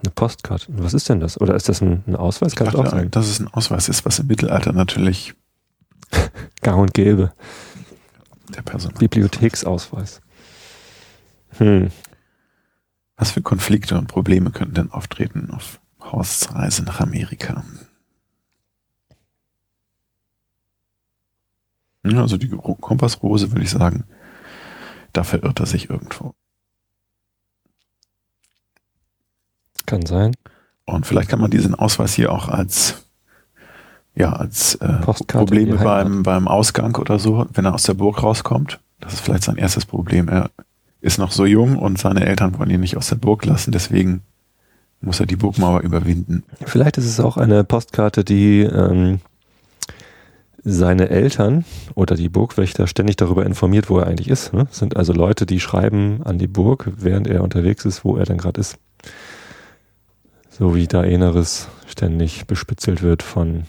Eine Postkarte. Was ist denn das? Oder ist das ein, ein Ausweis? Kann auch sein. Dass es ein Ausweis ist, was im Mittelalter natürlich gang und gäbe. Der Person. Bibliotheksausweis. Hm. Was für Konflikte und Probleme könnten denn auftreten auf Horsts Reise nach Amerika? Ja, also die Kompassrose würde ich sagen, da verirrt er sich irgendwo. Kann sein. Und vielleicht kann man diesen Ausweis hier auch als ja, als äh, Probleme beim, beim Ausgang oder so, wenn er aus der Burg rauskommt. Das ist vielleicht sein erstes Problem. Er ist noch so jung und seine Eltern wollen ihn nicht aus der Burg lassen, deswegen muss er die Burgmauer überwinden. Vielleicht ist es auch eine Postkarte, die ähm, seine Eltern oder die Burgwächter ständig darüber informiert, wo er eigentlich ist. Ne? Das sind also Leute, die schreiben an die Burg, während er unterwegs ist, wo er dann gerade ist. So wie da Daenerys ständig bespitzelt wird von.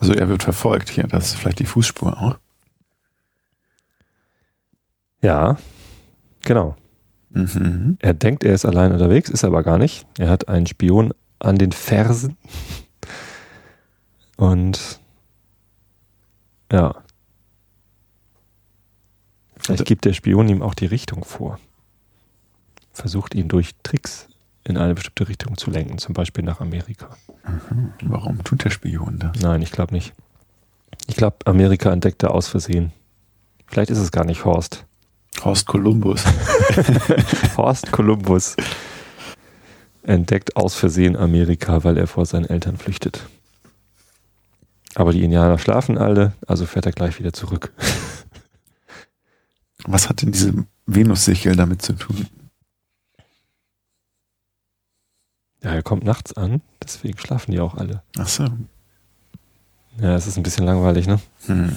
Also er wird verfolgt hier, das ist vielleicht die Fußspur auch. Ja, genau. Mhm. Er denkt, er ist allein unterwegs, ist aber gar nicht. Er hat einen Spion an den Fersen. Und ja. Vielleicht gibt der Spion ihm auch die Richtung vor. Versucht ihn durch Tricks in eine bestimmte Richtung zu lenken, zum Beispiel nach Amerika. Mhm. Warum tut der Spion das? Nein, ich glaube nicht. Ich glaube, Amerika entdeckt er aus Versehen. Vielleicht ist es gar nicht Horst. Horst Kolumbus. Horst Kolumbus entdeckt aus Versehen Amerika, weil er vor seinen Eltern flüchtet. Aber die Indianer schlafen alle, also fährt er gleich wieder zurück. Was hat denn diese Venussichel damit zu tun? Ja, er kommt nachts an, deswegen schlafen die auch alle. Ach so. Ja, es ist ein bisschen langweilig, ne? Hm.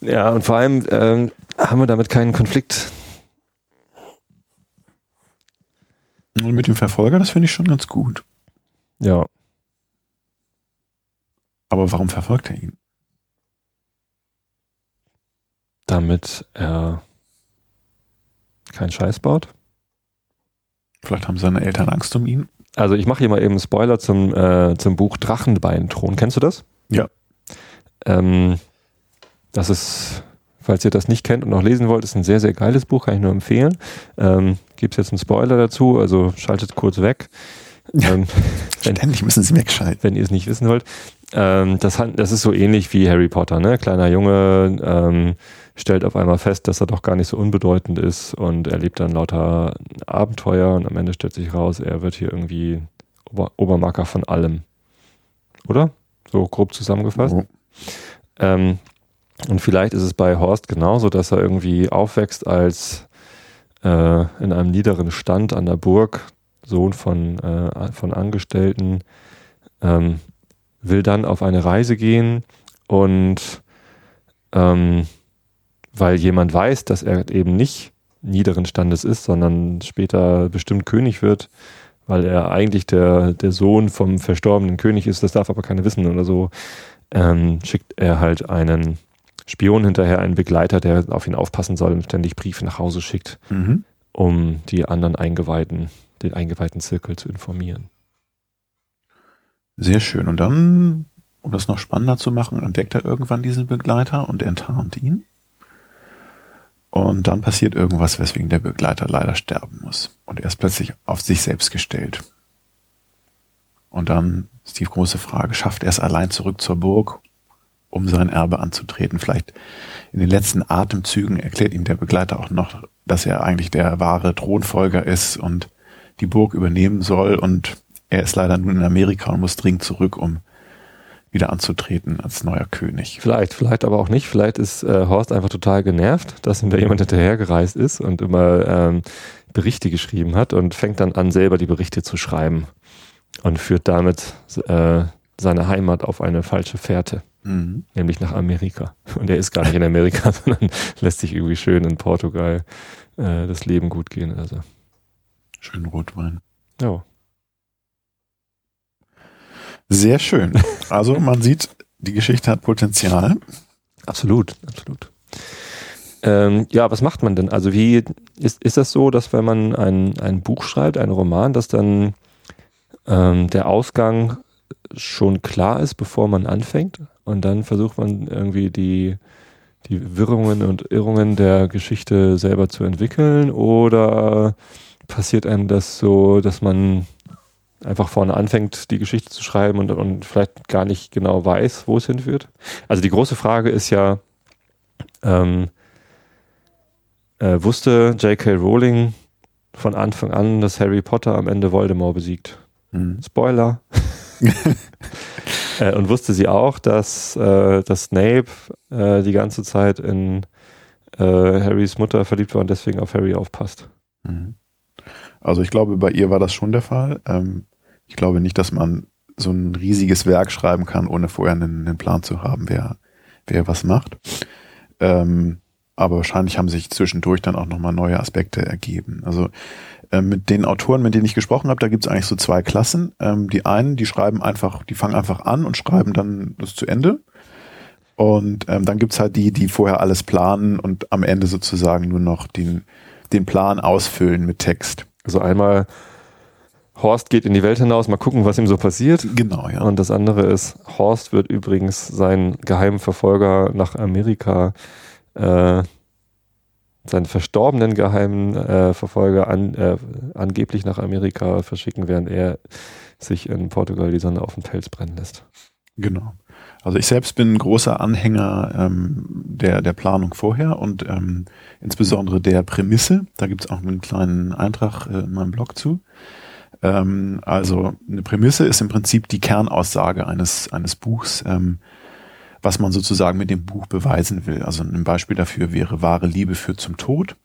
Ja, und vor allem ähm, haben wir damit keinen Konflikt. Und mit dem Verfolger, das finde ich schon ganz gut. Ja. Aber warum verfolgt er ihn? Damit er keinen Scheiß baut. Vielleicht haben seine Eltern Angst um ihn. Also ich mache hier mal eben Spoiler zum, äh, zum Buch Drachenbeinthron. Kennst du das? Ja. Ähm, das ist, falls ihr das nicht kennt und noch lesen wollt, ist ein sehr, sehr geiles Buch, kann ich nur empfehlen. Ähm, Gibt es jetzt einen Spoiler dazu, also schaltet kurz weg. Ähm, Ständig müssen sie wegschalten. Wenn ihr es nicht wissen wollt. Ähm, das, das, ist so ähnlich wie Harry Potter, ne? Kleiner Junge ähm, stellt auf einmal fest, dass er doch gar nicht so unbedeutend ist und erlebt dann lauter Abenteuer und am Ende stellt sich raus, er wird hier irgendwie Ober Obermarker von allem. Oder? So grob zusammengefasst. Oh. Ähm, und vielleicht ist es bei Horst genauso, dass er irgendwie aufwächst als äh, in einem niederen Stand an der Burg, Sohn von, äh, von Angestellten, ähm, will dann auf eine Reise gehen und ähm, weil jemand weiß, dass er eben nicht niederen Standes ist, sondern später bestimmt König wird, weil er eigentlich der, der Sohn vom verstorbenen König ist, das darf aber keiner wissen oder so, ähm, schickt er halt einen Spion hinterher, einen Begleiter, der auf ihn aufpassen soll und ständig Briefe nach Hause schickt, mhm. um die anderen Eingeweihten, den eingeweihten Zirkel zu informieren. Sehr schön. Und dann, um das noch spannender zu machen, entdeckt er irgendwann diesen Begleiter und enttarnt ihn. Und dann passiert irgendwas, weswegen der Begleiter leider sterben muss. Und er ist plötzlich auf sich selbst gestellt. Und dann ist die große Frage, schafft er es allein zurück zur Burg, um sein Erbe anzutreten? Vielleicht in den letzten Atemzügen erklärt ihm der Begleiter auch noch, dass er eigentlich der wahre Thronfolger ist und die Burg übernehmen soll. Und er ist leider nun in Amerika und muss dringend zurück, um wieder anzutreten als neuer König. Vielleicht, vielleicht aber auch nicht. Vielleicht ist äh, Horst einfach total genervt, dass ihm da jemand hinterhergereist ist und immer ähm, Berichte geschrieben hat und fängt dann an, selber die Berichte zu schreiben und führt damit äh, seine Heimat auf eine falsche Fährte, mhm. nämlich nach Amerika. Und er ist gar nicht in Amerika, sondern lässt sich irgendwie schön in Portugal äh, das Leben gut gehen. Also. Schön Rotwein. Ja. Sehr schön. Also man sieht, die Geschichte hat Potenzial. Absolut, absolut. Ähm, ja, was macht man denn? Also wie ist, ist das so, dass wenn man ein, ein Buch schreibt, einen Roman, dass dann ähm, der Ausgang schon klar ist, bevor man anfängt und dann versucht man irgendwie die, die Wirrungen und Irrungen der Geschichte selber zu entwickeln oder passiert einem das so, dass man einfach vorne anfängt, die Geschichte zu schreiben und, und vielleicht gar nicht genau weiß, wo es hinführt? Also die große Frage ist ja, ähm, äh, wusste J.K. Rowling von Anfang an, dass Harry Potter am Ende Voldemort besiegt. Mhm. Spoiler. äh, und wusste sie auch, dass, äh, dass Snape äh, die ganze Zeit in äh, Harrys Mutter verliebt war und deswegen auf Harry aufpasst. Mhm. Also ich glaube, bei ihr war das schon der Fall. Ähm, ich glaube nicht, dass man so ein riesiges Werk schreiben kann, ohne vorher einen, einen Plan zu haben, wer, wer was macht. Ähm, aber wahrscheinlich haben sich zwischendurch dann auch nochmal neue Aspekte ergeben. Also äh, mit den Autoren, mit denen ich gesprochen habe, da gibt es eigentlich so zwei Klassen. Ähm, die einen, die schreiben einfach, die fangen einfach an und schreiben dann das zu Ende. Und ähm, dann gibt's halt die, die vorher alles planen und am Ende sozusagen nur noch den, den Plan ausfüllen mit Text. Also einmal Horst geht in die Welt hinaus, mal gucken, was ihm so passiert. Genau, ja. Und das andere ist, Horst wird übrigens seinen geheimen Verfolger nach Amerika äh, seinen verstorbenen geheimen äh, Verfolger an, äh, angeblich nach Amerika verschicken, während er sich in Portugal die Sonne auf dem Pelz brennen lässt. Genau. Also ich selbst bin ein großer Anhänger ähm, der, der Planung vorher und ähm, insbesondere der Prämisse. Da gibt es auch einen kleinen Eintrag äh, in meinem Blog zu. Ähm, also eine Prämisse ist im Prinzip die Kernaussage eines, eines Buchs. Ähm, was man sozusagen mit dem Buch beweisen will. Also ein Beispiel dafür wäre wahre Liebe führt zum Tod.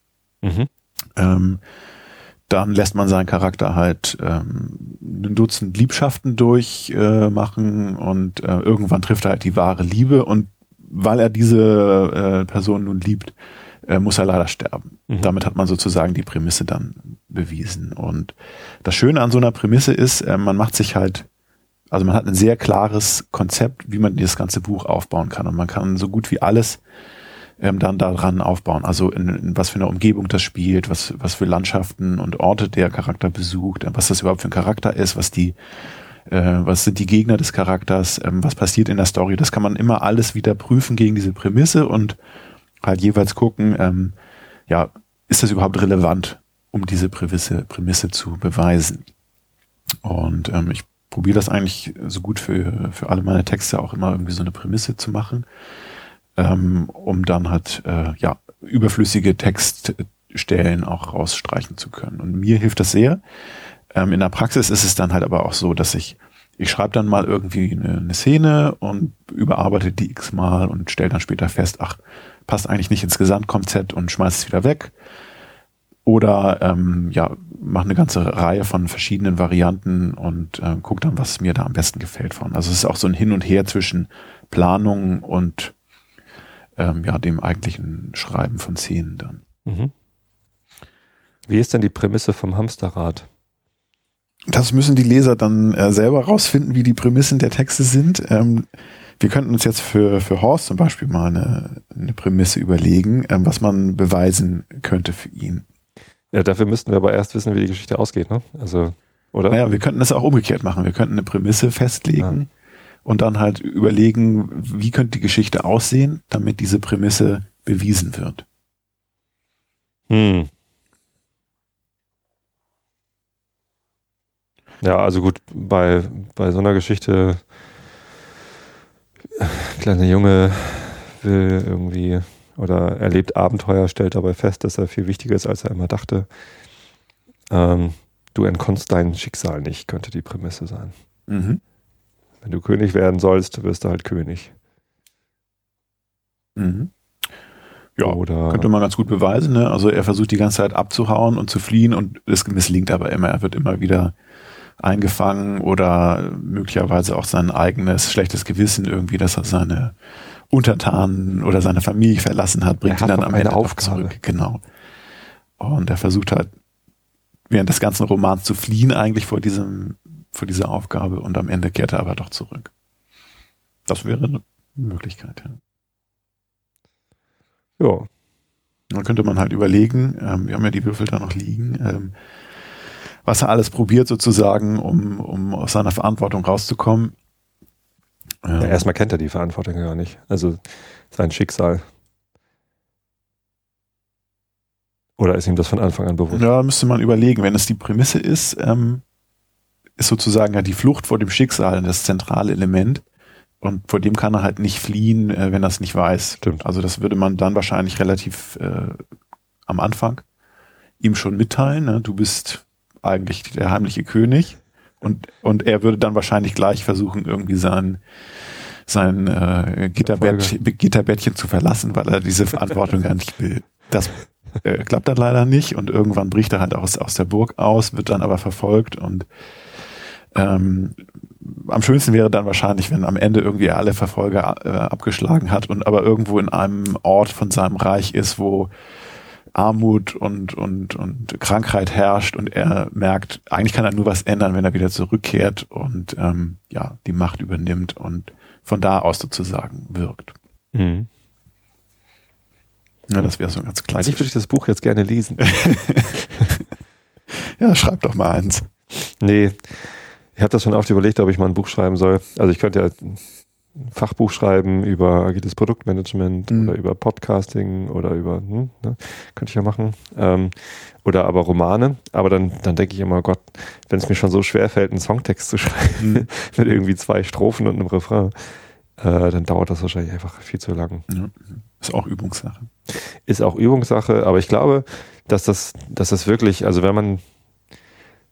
Mhm. Ähm, dann lässt man seinen Charakter halt ähm, ein Dutzend Liebschaften durchmachen äh, und äh, irgendwann trifft er halt die wahre Liebe und weil er diese äh, Person nun liebt, äh, muss er leider sterben. Mhm. Damit hat man sozusagen die Prämisse dann bewiesen. Und das Schöne an so einer Prämisse ist, äh, man macht sich halt also man hat ein sehr klares Konzept, wie man das ganze Buch aufbauen kann. Und man kann so gut wie alles ähm, dann daran aufbauen. Also in, in was für eine Umgebung das spielt, was, was für Landschaften und Orte der Charakter besucht, was das überhaupt für ein Charakter ist, was die äh, was sind die Gegner des Charakters, ähm, was passiert in der Story. Das kann man immer alles wieder prüfen gegen diese Prämisse und halt jeweils gucken, ähm, ja, ist das überhaupt relevant, um diese Prämisse, Prämisse zu beweisen. Und ähm, ich probiere das eigentlich so gut für, für alle meine Texte auch immer irgendwie so eine Prämisse zu machen, ähm, um dann halt äh, ja überflüssige Textstellen auch rausstreichen zu können. Und mir hilft das sehr. Ähm, in der Praxis ist es dann halt aber auch so, dass ich ich schreibe dann mal irgendwie eine, eine Szene und überarbeite die x-mal und stelle dann später fest, ach, passt eigentlich nicht ins Gesamtkonzept und schmeiß es wieder weg. Oder ähm, ja, mache eine ganze Reihe von verschiedenen Varianten und äh, gucke dann, was mir da am besten gefällt von. Also es ist auch so ein Hin und Her zwischen Planung und ähm, ja, dem eigentlichen Schreiben von Szenen dann. Mhm. Wie ist denn die Prämisse vom Hamsterrad? Das müssen die Leser dann äh, selber rausfinden, wie die Prämissen der Texte sind. Ähm, wir könnten uns jetzt für, für Horst zum Beispiel mal eine, eine Prämisse überlegen, ähm, was man beweisen könnte für ihn. Ja, dafür müssten wir aber erst wissen, wie die Geschichte ausgeht, ne? Also, oder? Naja, wir könnten das auch umgekehrt machen. Wir könnten eine Prämisse festlegen ja. und dann halt überlegen, wie könnte die Geschichte aussehen, damit diese Prämisse bewiesen wird. Hm. Ja, also gut, bei, bei so einer Geschichte, kleiner Junge will irgendwie oder erlebt Abenteuer, stellt dabei fest, dass er viel wichtiger ist, als er immer dachte. Ähm, du entkommst dein Schicksal nicht, könnte die Prämisse sein. Mhm. Wenn du König werden sollst, wirst du halt König. Mhm. Ja, Oder könnte man ganz gut beweisen. Ne? Also er versucht die ganze Zeit abzuhauen und zu fliehen und es misslingt aber immer. Er wird immer wieder eingefangen oder möglicherweise auch sein eigenes schlechtes Gewissen irgendwie, dass er seine Untertanen oder seine Familie verlassen hat, bringt ihn dann am Ende Aufgabe. zurück. Genau. Und er versucht halt während des ganzen Romans zu fliehen eigentlich vor diesem, vor dieser Aufgabe und am Ende kehrt er aber doch zurück. Das wäre eine Möglichkeit, ja. Ja. Dann könnte man halt überlegen, ähm, wir haben ja die Würfel da noch liegen, ähm, was er alles probiert sozusagen, um, um aus seiner Verantwortung rauszukommen. Ja, erstmal kennt er die Verantwortung gar nicht. Also sein Schicksal. Oder ist ihm das von Anfang an bewusst? Ja, müsste man überlegen. Wenn es die Prämisse ist, ähm, ist sozusagen ja die Flucht vor dem Schicksal das zentrale Element. Und vor dem kann er halt nicht fliehen, äh, wenn er es nicht weiß. Stimmt. Also das würde man dann wahrscheinlich relativ äh, am Anfang ihm schon mitteilen. Ne? Du bist eigentlich der heimliche König. Und, und er würde dann wahrscheinlich gleich versuchen, irgendwie sein, sein äh, Gitterbett, Gitterbettchen zu verlassen, weil er diese Verantwortung gar nicht will. Das äh, klappt dann leider nicht und irgendwann bricht er halt aus, aus der Burg aus, wird dann aber verfolgt und ähm, am schönsten wäre dann wahrscheinlich, wenn am Ende irgendwie alle Verfolger äh, abgeschlagen hat und aber irgendwo in einem Ort von seinem Reich ist, wo Armut und, und, und Krankheit herrscht und er merkt, eigentlich kann er nur was ändern, wenn er wieder zurückkehrt und ähm, ja, die Macht übernimmt und von da aus sozusagen wirkt. Mhm. Ja, das wäre so ganz klassisch. Eigentlich würde ich das Buch jetzt gerne lesen. ja, schreib doch mal eins. Nee, ich habe das schon oft überlegt, ob ich mal ein Buch schreiben soll. Also ich könnte ja ein Fachbuch schreiben über agiles Produktmanagement mhm. oder über Podcasting oder über, hm, ne, könnte ich ja machen. Ähm, oder aber Romane. Aber dann, dann denke ich immer, Gott, wenn es mir schon so schwer fällt, einen Songtext zu schreiben, mhm. mit irgendwie zwei Strophen und einem Refrain, äh, dann dauert das wahrscheinlich einfach viel zu lang. Ja. Ist auch Übungssache. Ist auch Übungssache, aber ich glaube, dass das, dass das wirklich, also wenn man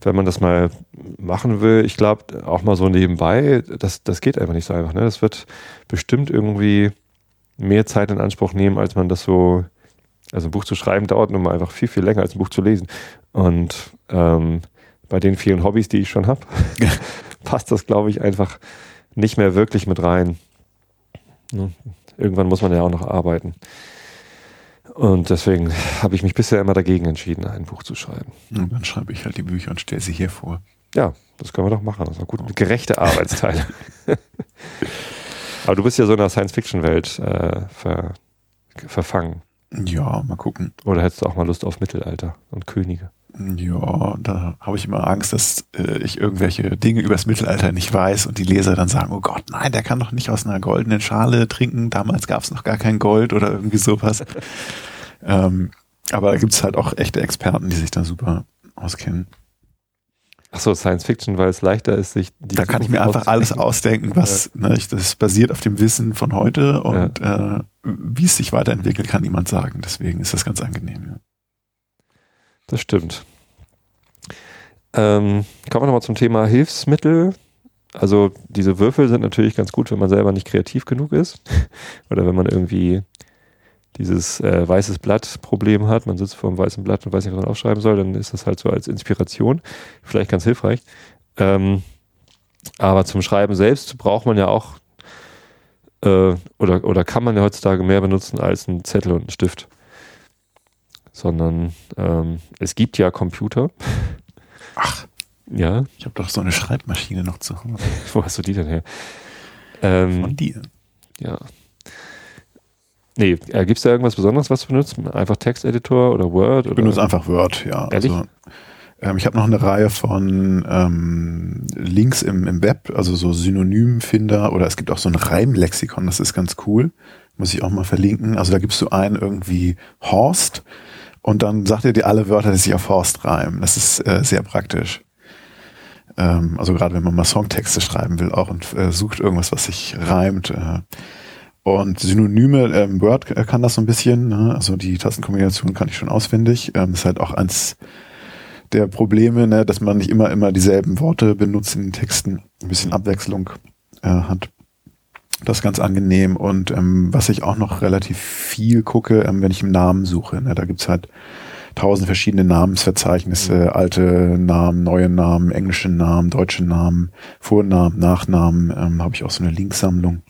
wenn man das mal machen will, ich glaube, auch mal so nebenbei, das, das geht einfach nicht so einfach. Ne? Das wird bestimmt irgendwie mehr Zeit in Anspruch nehmen, als man das so, also ein Buch zu schreiben dauert nun mal einfach viel, viel länger als ein Buch zu lesen. Und ähm, bei den vielen Hobbys, die ich schon habe, passt das, glaube ich, einfach nicht mehr wirklich mit rein. Ne? Irgendwann muss man ja auch noch arbeiten. Und deswegen habe ich mich bisher immer dagegen entschieden, ein Buch zu schreiben. Und dann schreibe ich halt die Bücher und stelle sie hier vor. Ja, das können wir doch machen. Das ist auch gut. Gerechte Arbeitsteile. Aber du bist ja so in der Science-Fiction-Welt äh, ver verfangen. Ja, mal gucken. Oder hättest du auch mal Lust auf Mittelalter und Könige? Ja, da habe ich immer Angst, dass äh, ich irgendwelche Dinge übers Mittelalter nicht weiß und die Leser dann sagen, oh Gott, nein, der kann doch nicht aus einer goldenen Schale trinken. Damals gab es noch gar kein Gold oder irgendwie sowas. Ähm, aber da gibt es halt auch echte Experten, die sich da super auskennen. Ach so, Science Fiction, weil es leichter ist, sich die Da kann ich mir einfach alles ausdenken, was ja. ne, ich, das basiert auf dem Wissen von heute und ja. äh, wie es sich weiterentwickelt, kann niemand sagen. Deswegen ist das ganz angenehm. Ja. Das stimmt. Ähm, kommen wir nochmal zum Thema Hilfsmittel. Also diese Würfel sind natürlich ganz gut, wenn man selber nicht kreativ genug ist oder wenn man irgendwie dieses äh, weißes Blatt-Problem hat. Man sitzt vor einem weißen Blatt und weiß nicht, was man aufschreiben soll, dann ist das halt so als Inspiration vielleicht ganz hilfreich. Ähm, aber zum Schreiben selbst braucht man ja auch äh, oder, oder kann man ja heutzutage mehr benutzen als einen Zettel und einen Stift sondern ähm, es gibt ja Computer. Ach. Ja. Ich habe doch so eine Schreibmaschine noch zu Hause. Wo hast du die denn her? Ähm, Von dir. Ja. Nee, äh, gibt es da irgendwas Besonderes, was du benutzt? Einfach Texteditor oder Word? Ich benutze einfach Word, ja. Ehrlich? Also, ähm, ich habe noch eine Reihe von ähm, Links im, im Web, also so Synonymfinder oder es gibt auch so ein Reimlexikon, das ist ganz cool. Muss ich auch mal verlinken. Also da gibst du ein irgendwie Horst und dann sagt er dir alle Wörter, die sich auf Horst reimen. Das ist äh, sehr praktisch. Ähm, also gerade wenn man mal Songtexte schreiben will auch und äh, sucht irgendwas, was sich reimt. Äh. Und Synonyme, ähm, Word kann das so ein bisschen, ne? also die Tastenkombination kann ich schon auswendig. Ähm, ist halt auch eins der Probleme, ne? dass man nicht immer immer dieselben Worte benutzt in den Texten, ein bisschen Abwechslung äh, hat. Das ist ganz angenehm. Und ähm, was ich auch noch relativ viel gucke, ähm, wenn ich im Namen suche, ne, da gibt's halt tausend verschiedene Namensverzeichnisse, mhm. alte Namen, neue Namen, englische Namen, deutsche Namen, Vornamen, Nachnamen, ähm, habe ich auch so eine Linksammlung.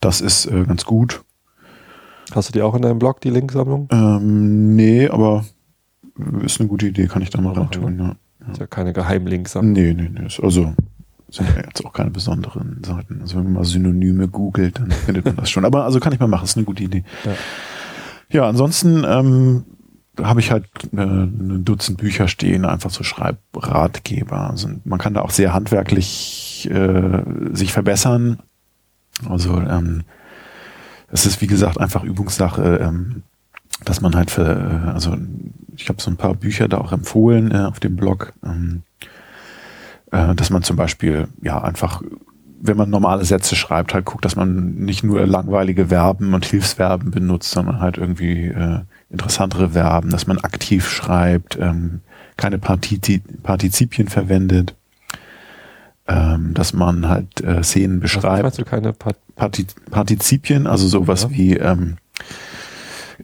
Das ist äh, ganz gut. Hast du die auch in deinem Blog, die Linksammlung? Ähm, nee, aber ist eine gute Idee, kann ich da mal reintun. Ja. Ja. Ist ja keine Geheimlinksammlung. Nee, nee, nee. Also sind ja jetzt auch keine besonderen Seiten. Also wenn man mal Synonyme googelt, dann findet man das schon. Aber also kann ich mal machen, ist eine gute Idee. Ja. Ja, ansonsten ähm, habe ich halt äh, ein Dutzend Bücher stehen, einfach so Schreibratgeber. Also man kann da auch sehr handwerklich äh, sich verbessern. Also ähm, es ist wie gesagt einfach Übungssache, ähm, dass man halt für, äh, also ich habe so ein paar Bücher da auch empfohlen äh, auf dem Blog, ähm, äh, dass man zum Beispiel ja einfach wenn man normale Sätze schreibt, halt guckt, dass man nicht nur langweilige Verben und Hilfsverben benutzt, sondern halt irgendwie äh, interessantere Verben, dass man aktiv schreibt, ähm, keine Partizi Partizipien verwendet, ähm, dass man halt äh, Szenen beschreibt. Was du keine Part Parti Partizipien, also sowas ja. wie ähm,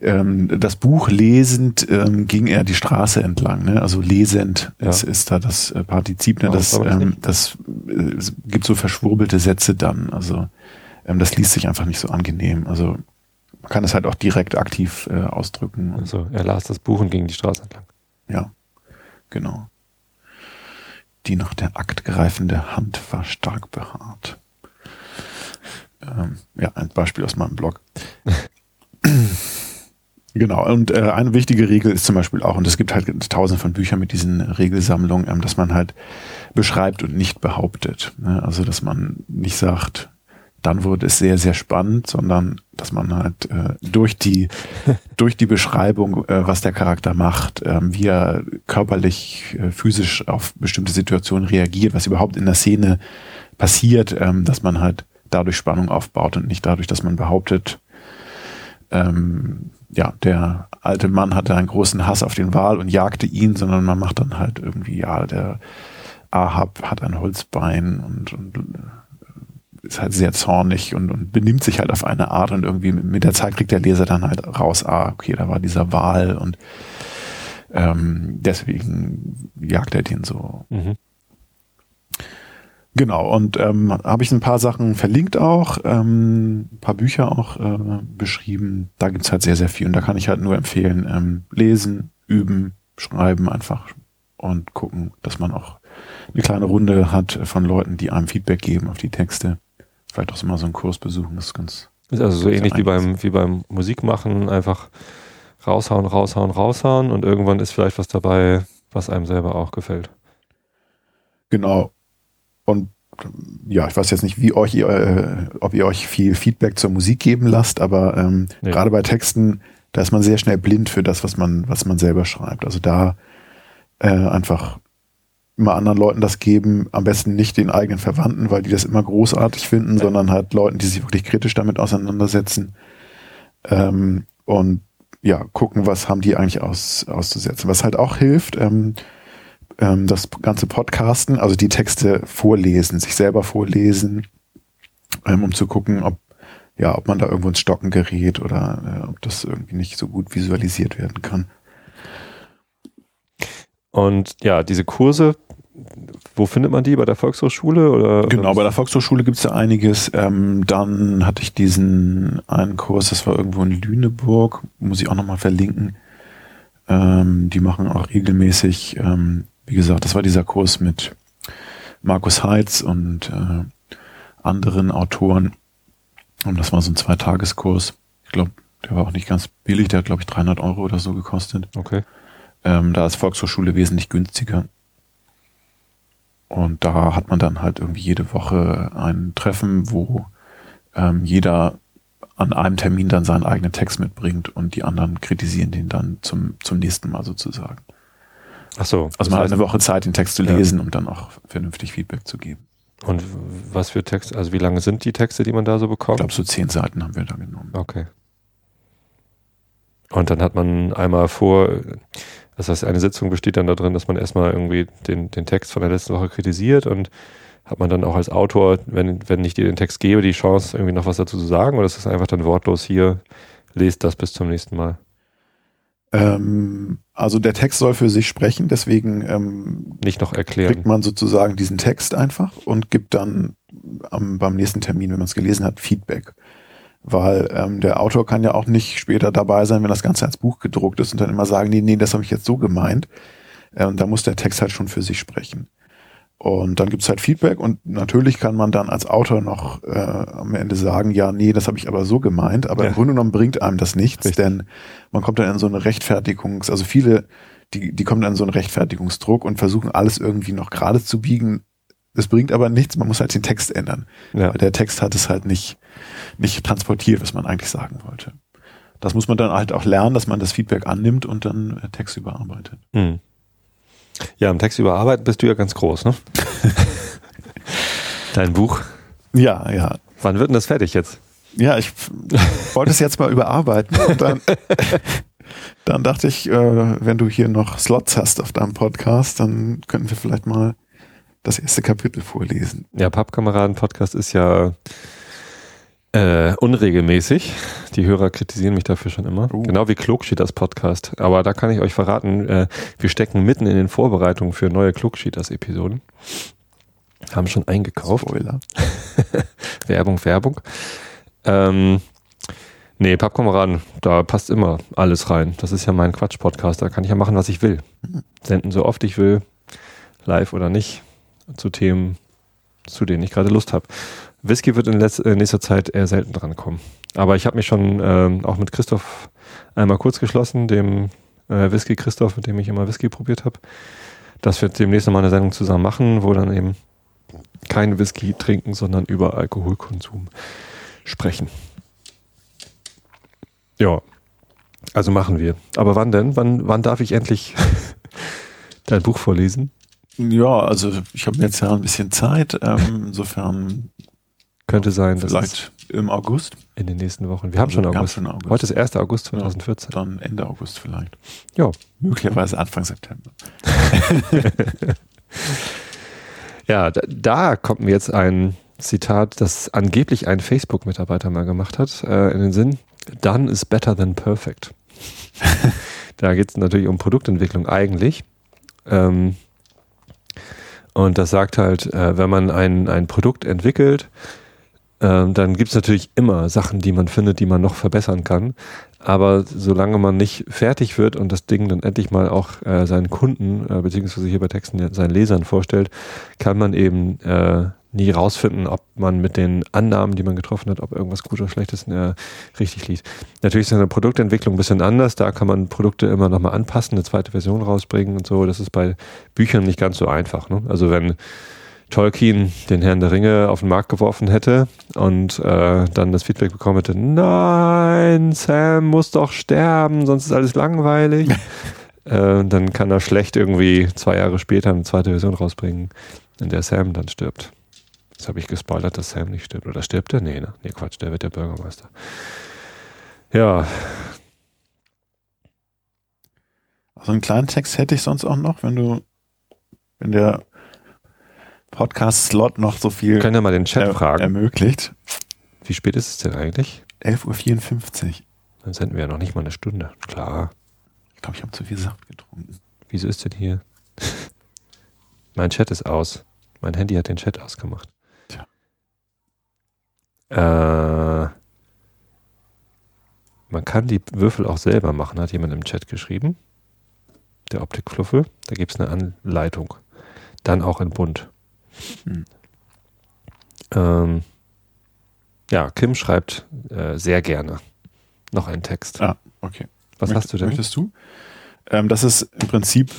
ähm, das Buch lesend ähm, ging er die Straße entlang. Ne? Also lesend ja. ist, ist da das äh, Partizip. Ne? Oh, das ähm, das äh, gibt so verschwurbelte Sätze dann. Also ähm, das liest sich einfach nicht so angenehm. Also man kann es halt auch direkt aktiv äh, ausdrücken. Also er las das Buch und ging die Straße entlang. Ja, genau. Die nach der Akt greifende Hand war stark behaart. Ähm, ja, ein Beispiel aus meinem Blog. Genau, und äh, eine wichtige Regel ist zum Beispiel auch, und es gibt halt tausend von Büchern mit diesen Regelsammlungen, ähm, dass man halt beschreibt und nicht behauptet. Ne? Also, dass man nicht sagt, dann wurde es sehr, sehr spannend, sondern dass man halt äh, durch die durch die Beschreibung, äh, was der Charakter macht, äh, wie er körperlich, äh, physisch auf bestimmte Situationen reagiert, was überhaupt in der Szene passiert, ähm, dass man halt dadurch Spannung aufbaut und nicht dadurch, dass man behauptet, ähm, ja, der alte Mann hatte einen großen Hass auf den Wal und jagte ihn, sondern man macht dann halt irgendwie, ja, der Ahab hat ein Holzbein und, und äh, ist halt sehr zornig und, und benimmt sich halt auf eine Art und irgendwie mit der Zeit kriegt der Leser dann halt raus, ah, okay, da war dieser Wal und ähm, deswegen jagt er den so. Mhm. Genau, und ähm, habe ich ein paar Sachen verlinkt auch, ähm, ein paar Bücher auch äh, beschrieben. Da gibt's halt sehr, sehr viel. Und da kann ich halt nur empfehlen, ähm, lesen, üben, schreiben einfach und gucken, dass man auch eine kleine Runde hat von Leuten, die einem Feedback geben auf die Texte. Vielleicht auch mal so einen Kurs besuchen, das ist ganz. Ist also so ähnlich wie beim, wie beim Musikmachen, einfach raushauen, raushauen, raushauen und irgendwann ist vielleicht was dabei, was einem selber auch gefällt. Genau. Und ja, ich weiß jetzt nicht, wie euch, äh, ob ihr euch viel Feedback zur Musik geben lasst, aber ähm, nee. gerade bei Texten, da ist man sehr schnell blind für das, was man, was man selber schreibt. Also da äh, einfach immer anderen Leuten das geben, am besten nicht den eigenen Verwandten, weil die das immer großartig finden, ja. sondern halt Leuten, die sich wirklich kritisch damit auseinandersetzen. Ähm, und ja, gucken, was haben die eigentlich aus, auszusetzen. Was halt auch hilft, ähm, ähm, das ganze Podcasten, also die Texte vorlesen, sich selber vorlesen, ähm, um zu gucken, ob ja, ob man da irgendwo ins Stocken gerät oder äh, ob das irgendwie nicht so gut visualisiert werden kann. Und ja, diese Kurse, wo findet man die? Bei der Volkshochschule? Oder, genau, bei der Volkshochschule gibt es ja einiges. Ähm, dann hatte ich diesen einen Kurs, das war irgendwo in Lüneburg, muss ich auch nochmal verlinken. Ähm, die machen auch regelmäßig ähm, wie gesagt, das war dieser Kurs mit Markus Heitz und äh, anderen Autoren. Und das war so ein Zweitageskurs. Ich glaube, der war auch nicht ganz billig. Der hat, glaube ich, 300 Euro oder so gekostet. Okay. Ähm, da ist Volkshochschule wesentlich günstiger. Und da hat man dann halt irgendwie jede Woche ein Treffen, wo ähm, jeder an einem Termin dann seinen eigenen Text mitbringt und die anderen kritisieren den dann zum, zum nächsten Mal sozusagen. Ach so. Also man hat eine Woche Zeit, den Text zu lesen, ja. um dann auch vernünftig Feedback zu geben. Und was für Texte, also wie lange sind die Texte, die man da so bekommt? Ich glaube, so zehn Seiten haben wir da genommen. Okay. Und dann hat man einmal vor, das heißt, eine Sitzung besteht dann darin, dass man erstmal irgendwie den, den Text von der letzten Woche kritisiert und hat man dann auch als Autor, wenn, wenn ich dir den Text gebe, die Chance, irgendwie noch was dazu zu sagen? Oder ist das einfach dann wortlos hier, lest das bis zum nächsten Mal? Ähm, also der Text soll für sich sprechen, deswegen ähm, nicht noch erklären. Kriegt man sozusagen diesen Text einfach und gibt dann am, beim nächsten Termin, wenn man es gelesen hat, Feedback. Weil ähm, der Autor kann ja auch nicht später dabei sein, wenn das Ganze als Buch gedruckt ist und dann immer sagen, nee, nee, das habe ich jetzt so gemeint. Äh, und da muss der Text halt schon für sich sprechen. Und dann gibt's halt Feedback und natürlich kann man dann als Autor noch äh, am Ende sagen, ja, nee, das habe ich aber so gemeint, aber Ja. im Grunde genommen bringt einem das nichts, Richtig. denn man kommt dann in so eine Rechtfertigungs-, also viele, die, die kommen dann in so einen Rechtfertigungsdruck und versuchen alles irgendwie noch gerade zu biegen. Das bringt aber nichts, man muss halt den Text ändern. Ja. Weil der Text hat es halt nicht, nicht transportiert, was man eigentlich sagen wollte. Das muss man dann halt auch lernen, dass man das Feedback annimmt und dann äh, Text überarbeitet. Hm. Ja, im Text überarbeiten bist du ja ganz groß, ne? Dein Buch. Ja, ja. Wann wird denn das fertig jetzt? Ja, ich wollte es jetzt mal überarbeiten und dann, dann dachte ich, äh, wenn du hier noch Slots hast auf deinem Podcast, dann könnten wir vielleicht mal das erste Kapitel vorlesen. Ja, Pappkameraden-Podcast ist ja äh, unregelmäßig. Die Hörer kritisieren mich dafür schon immer. Oh. Genau wie Klugschieders Podcast. Aber da kann ich euch verraten, äh, wir stecken mitten in den Vorbereitungen für neue Klugschieders-Episoden. Haben schon eingekauft. Spoiler. Werbung, Werbung. Ähm, nee, Pappkameraden, da passt immer alles rein. Das ist ja mein Quatsch-Podcast. Da kann ich ja machen, was ich will. Senden so oft ich will, live oder nicht, zu Themen, zu denen ich gerade Lust habe. Whisky wird in äh, nächster Zeit eher selten drankommen. Aber ich habe mich schon ähm, auch mit Christoph einmal kurz geschlossen, dem äh, Whisky Christoph, mit dem ich immer Whisky probiert habe, dass wir demnächst nochmal eine Sendung zusammen machen, wo dann eben kein Whisky trinken, sondern über Alkoholkonsum sprechen. Ja, also machen wir. Aber wann denn? Wann, wann darf ich endlich dein Buch vorlesen? Ja, also ich habe jetzt ja ein bisschen Zeit. Ähm, insofern Könnte sein, dass vielleicht im August. in den nächsten Wochen. Wir haben schon Wir haben August. schon August. Heute ist 1. August 2014. Dann Ende August vielleicht. Ja. Möglicherweise Anfang September. Ja, da, da kommt mir jetzt ein Zitat, das angeblich ein Facebook-Mitarbeiter mal gemacht hat, äh, in den Sinn. Done is better than perfect. da geht es natürlich um Produktentwicklung eigentlich. Ähm, und das sagt halt, äh, wenn man ein, ein Produkt entwickelt, ähm, dann gibt es natürlich immer Sachen, die man findet, die man noch verbessern kann. Aber solange man nicht fertig wird und das Ding dann endlich mal auch äh, seinen Kunden, äh, beziehungsweise hier bei Texten seinen Lesern vorstellt, kann man eben äh, nie rausfinden, ob man mit den Annahmen, die man getroffen hat, ob irgendwas gut oder schlecht ist, äh, richtig liegt. Natürlich ist eine Produktentwicklung ein bisschen anders. Da kann man Produkte immer nochmal anpassen, eine zweite Version rausbringen und so. Das ist bei Büchern nicht ganz so einfach. Ne? Also wenn Tolkien den Herrn der Ringe auf den Markt geworfen hätte und äh, dann das Feedback bekommen hätte, nein, Sam muss doch sterben, sonst ist alles langweilig. äh, dann kann er schlecht irgendwie zwei Jahre später eine zweite Version rausbringen, in der Sam dann stirbt. Jetzt habe ich gespoilert, dass Sam nicht stirbt. Oder stirbt er? Nee, ne? Nee, Quatsch, der wird der Bürgermeister. Ja, Also einen kleinen Text hätte ich sonst auch noch, wenn du, wenn der Podcast-Slot noch so viel können ja mal den Chat er, fragen. ermöglicht. Wie spät ist es denn eigentlich? 11.54 Uhr. Dann senden wir ja noch nicht mal eine Stunde. Klar. Ich glaube, ich habe zu viel Saft getrunken. Wieso ist denn hier? mein Chat ist aus. Mein Handy hat den Chat ausgemacht. Äh, man kann die Würfel auch selber machen, hat jemand im Chat geschrieben. Der Optikfluffel. Da gibt es eine Anleitung. Dann auch in bunt. Hm. Ähm, ja, Kim schreibt äh, sehr gerne noch einen Text. Ah, okay. Was Möcht- hast du denn? Möchtest du? Ähm, das ist im Prinzip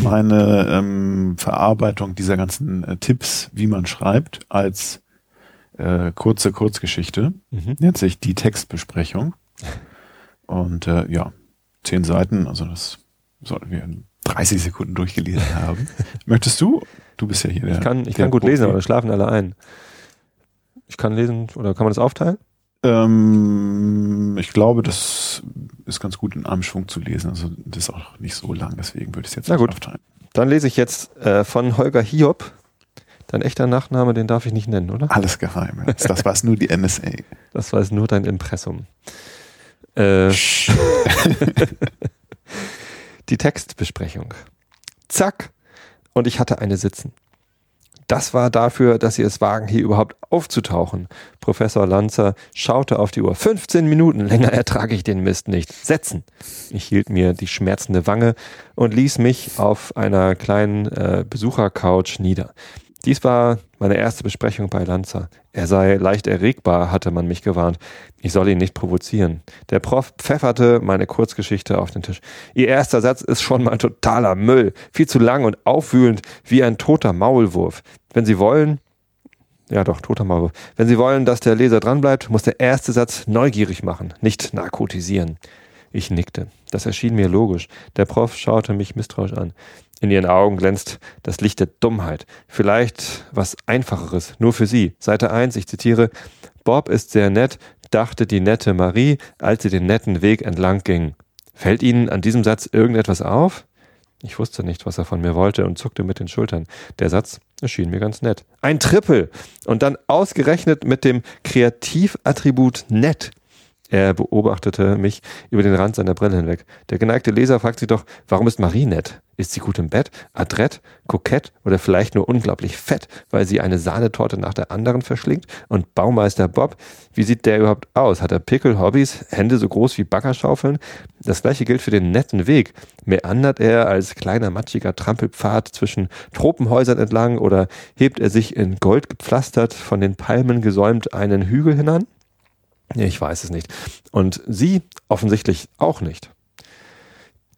meine ähm, Verarbeitung dieser ganzen äh, Tipps, wie man schreibt, als äh, kurze Kurzgeschichte. Mhm. Nennt sich die Textbesprechung. Und äh, ja, zehn Seiten, also das sollten wir in 30 Sekunden durchgelesen haben. Möchtest du? Du bist ja hier der. Ich kann, ich kann gut Profi. lesen, aber dann schlafen alle ein. Ich kann lesen, oder kann man das aufteilen? Ähm, ich glaube, das ist ganz gut in einem Schwung zu lesen. Also das ist auch nicht so lang, deswegen würde ich es jetzt Na gut. aufteilen. Dann lese ich jetzt äh, von Holger Hiob. Dein echter Nachname, den darf ich nicht nennen, oder? Alles geheim. Das weiß nur die NSA. Das weiß nur dein Impressum. Äh, die Textbesprechung. Zack. Und ich hatte eine sitzen. Das war dafür, dass Sie es wagen, hier überhaupt aufzutauchen. Professor Lanzer schaute auf die Uhr. 15 Minuten länger ertrage ich den Mist nicht. Setzen. Ich hielt mir die schmerzende Wange und ließ mich auf einer kleinen äh, Besuchercouch nieder. Dies war meine erste Besprechung bei Lanza. Er sei leicht erregbar, hatte man mich gewarnt. Ich soll ihn nicht provozieren. Der Prof pfefferte meine Kurzgeschichte auf den Tisch. Ihr erster Satz ist schon mal totaler Müll. Viel zu lang und aufwühlend wie ein toter Maulwurf. Wenn Sie wollen, ja doch, toter Maulwurf. Wenn Sie wollen, dass der Leser dranbleibt, muss der erste Satz neugierig machen, nicht narkotisieren. Ich nickte. Das erschien mir logisch. Der Prof schaute mich misstrauisch an. In ihren Augen glänzt das Licht der Dummheit. Vielleicht was Einfacheres, nur für sie. Seite 1, ich zitiere, Bob ist sehr nett, dachte die nette Marie, als sie den netten Weg entlang ging. Fällt Ihnen an diesem Satz irgendetwas auf? Ich wusste nicht, was er von mir wollte und zuckte mit den Schultern. Der Satz erschien mir ganz nett. Ein Triple! Und dann ausgerechnet mit dem Kreativattribut nett. Er beobachtete mich über den Rand seiner Brille hinweg. Der geneigte Leser fragt sich doch, warum ist Marie nett? Ist sie gut im Bett, adrett, kokett oder vielleicht nur unglaublich fett, weil sie eine Sahnetorte nach der anderen verschlingt? Und Baumeister Bob, wie sieht der überhaupt aus? Hat er Pickel, Hobbys, Hände so groß wie Baggerschaufeln? Das gleiche gilt für den netten Weg. Meandert er als kleiner matschiger Trampelpfad zwischen Tropenhäusern entlang oder hebt er sich in Gold gepflastert von den Palmen gesäumt einen Hügel hinan? Ich weiß es nicht. Und Sie offensichtlich auch nicht.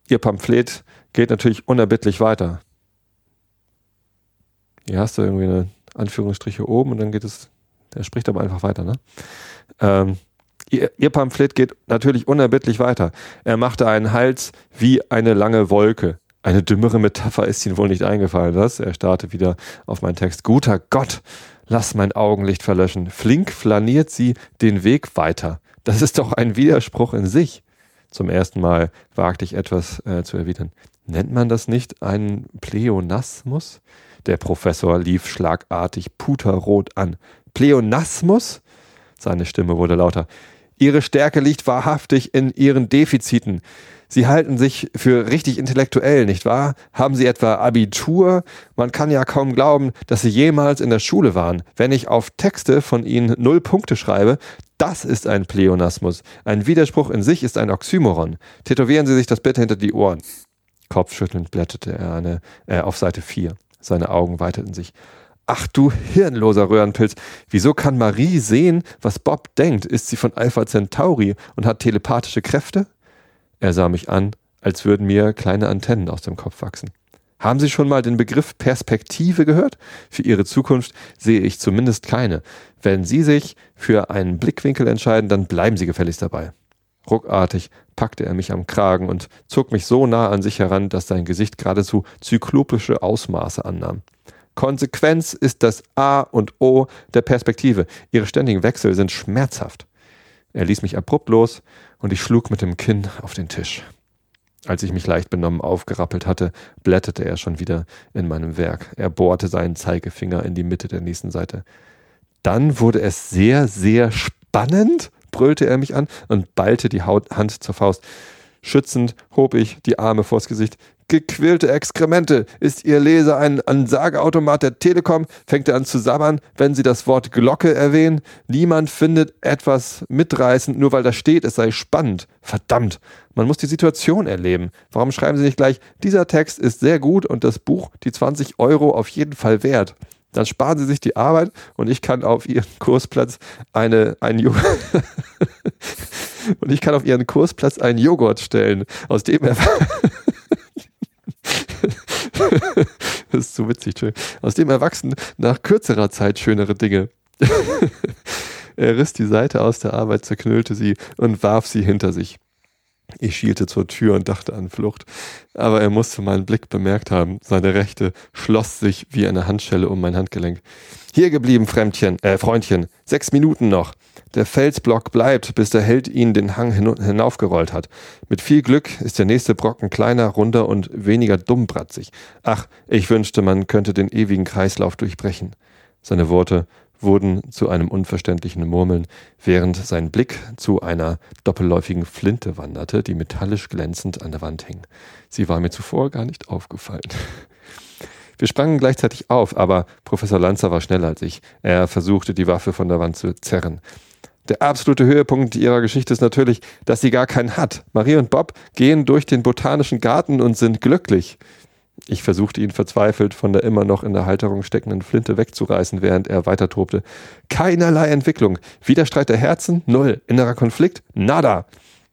Ihr Pamphlet geht natürlich unerbittlich weiter. Hier hast du irgendwie eine Anführungsstriche oben und dann geht es, der spricht aber einfach weiter, ne? Ähm, ihr, ihr Pamphlet geht natürlich unerbittlich weiter. Er machte einen Hals wie eine lange Wolke. Eine dümmere Metapher ist Ihnen wohl nicht eingefallen, was? Er starrte wieder auf meinen Text. Guter Gott, Lass mein Augenlicht verlöschen. Flink flaniert sie den Weg weiter. Das ist doch ein Widerspruch in sich. Zum ersten Mal wagte ich etwas äh, zu erwidern. Nennt man das nicht einen Pleonasmus? Der Professor lief schlagartig puterrot an. Pleonasmus? Seine Stimme wurde lauter. Ihre Stärke liegt wahrhaftig in ihren Defiziten. Sie halten sich für richtig intellektuell, nicht wahr? Haben Sie etwa Abitur? Man kann ja kaum glauben, dass Sie jemals in der Schule waren. Wenn ich auf Texte von Ihnen null Punkte schreibe, das ist ein Pleonasmus. Ein Widerspruch in sich ist ein Oxymoron. Tätowieren Sie sich das bitte hinter die Ohren. Kopfschüttelnd blätterte er eine, äh, auf Seite 4. Seine Augen weiteten sich. Ach du hirnloser Röhrenpilz, wieso kann Marie sehen, was Bob denkt? Ist sie von Alpha Centauri und hat telepathische Kräfte? Er sah mich an, als würden mir kleine Antennen aus dem Kopf wachsen. Haben Sie schon mal den Begriff Perspektive gehört? Für Ihre Zukunft sehe ich zumindest keine. Wenn Sie sich für einen Blickwinkel entscheiden, dann bleiben Sie gefälligst dabei. Ruckartig packte er mich am Kragen und zog mich so nah an sich heran, dass sein Gesicht geradezu zyklopische Ausmaße annahm. Konsequenz ist das A und O der Perspektive. Ihre ständigen Wechsel sind schmerzhaft. Er ließ mich abrupt los und ich schlug mit dem Kinn auf den Tisch. Als ich mich leicht benommen aufgerappelt hatte, blätterte er schon wieder in meinem Werk. Er bohrte seinen Zeigefinger in die Mitte der nächsten Seite. Dann wurde es sehr, sehr spannend, brüllte er mich an und ballte die Hand zur Faust. Schützend hob ich die Arme vors Gesicht. Gequillte Exkremente. Ist Ihr Leser ein Ansageautomat der Telekom? Fängt er an zu sabbern, wenn Sie das Wort Glocke erwähnen? Niemand findet etwas mitreißend, nur weil da steht, es sei spannend. Verdammt, man muss die Situation erleben. Warum schreiben Sie nicht gleich, dieser Text ist sehr gut und das Buch die 20 Euro auf jeden Fall wert? Dann sparen Sie sich die Arbeit und ich kann auf Ihren Kursplatz eine, ein und ich kann auf Ihren Kursplatz einen Joghurt stellen, aus dem er das ist so witzig, schön. Aus dem erwachsen nach kürzerer Zeit schönere Dinge. er riss die Seite aus der Arbeit, zerknüllte sie und warf sie hinter sich. Ich schielte zur Tür und dachte an Flucht, aber er musste meinen Blick bemerkt haben. Seine rechte schloss sich wie eine Handschelle um mein Handgelenk. Hier geblieben, Fremdchen, äh, Freundchen. Sechs Minuten noch. Der Felsblock bleibt, bis der Held ihn den Hang hinaufgerollt hat. Mit viel Glück ist der nächste Brocken kleiner, runder und weniger dummbratzig. Ach, ich wünschte, man könnte den ewigen Kreislauf durchbrechen. Seine Worte wurden zu einem unverständlichen Murmeln, während sein Blick zu einer doppelläufigen Flinte wanderte, die metallisch glänzend an der Wand hing. Sie war mir zuvor gar nicht aufgefallen. Wir sprangen gleichzeitig auf, aber Professor Lanzer war schneller als ich. Er versuchte, die Waffe von der Wand zu zerren. Der absolute Höhepunkt ihrer Geschichte ist natürlich, dass sie gar keinen hat. Marie und Bob gehen durch den botanischen Garten und sind glücklich. Ich versuchte ihn verzweifelt von der immer noch in der Halterung steckenden Flinte wegzureißen, während er weiter tobte. Keinerlei Entwicklung. Widerstreit der Herzen? Null. Innerer Konflikt? Nada.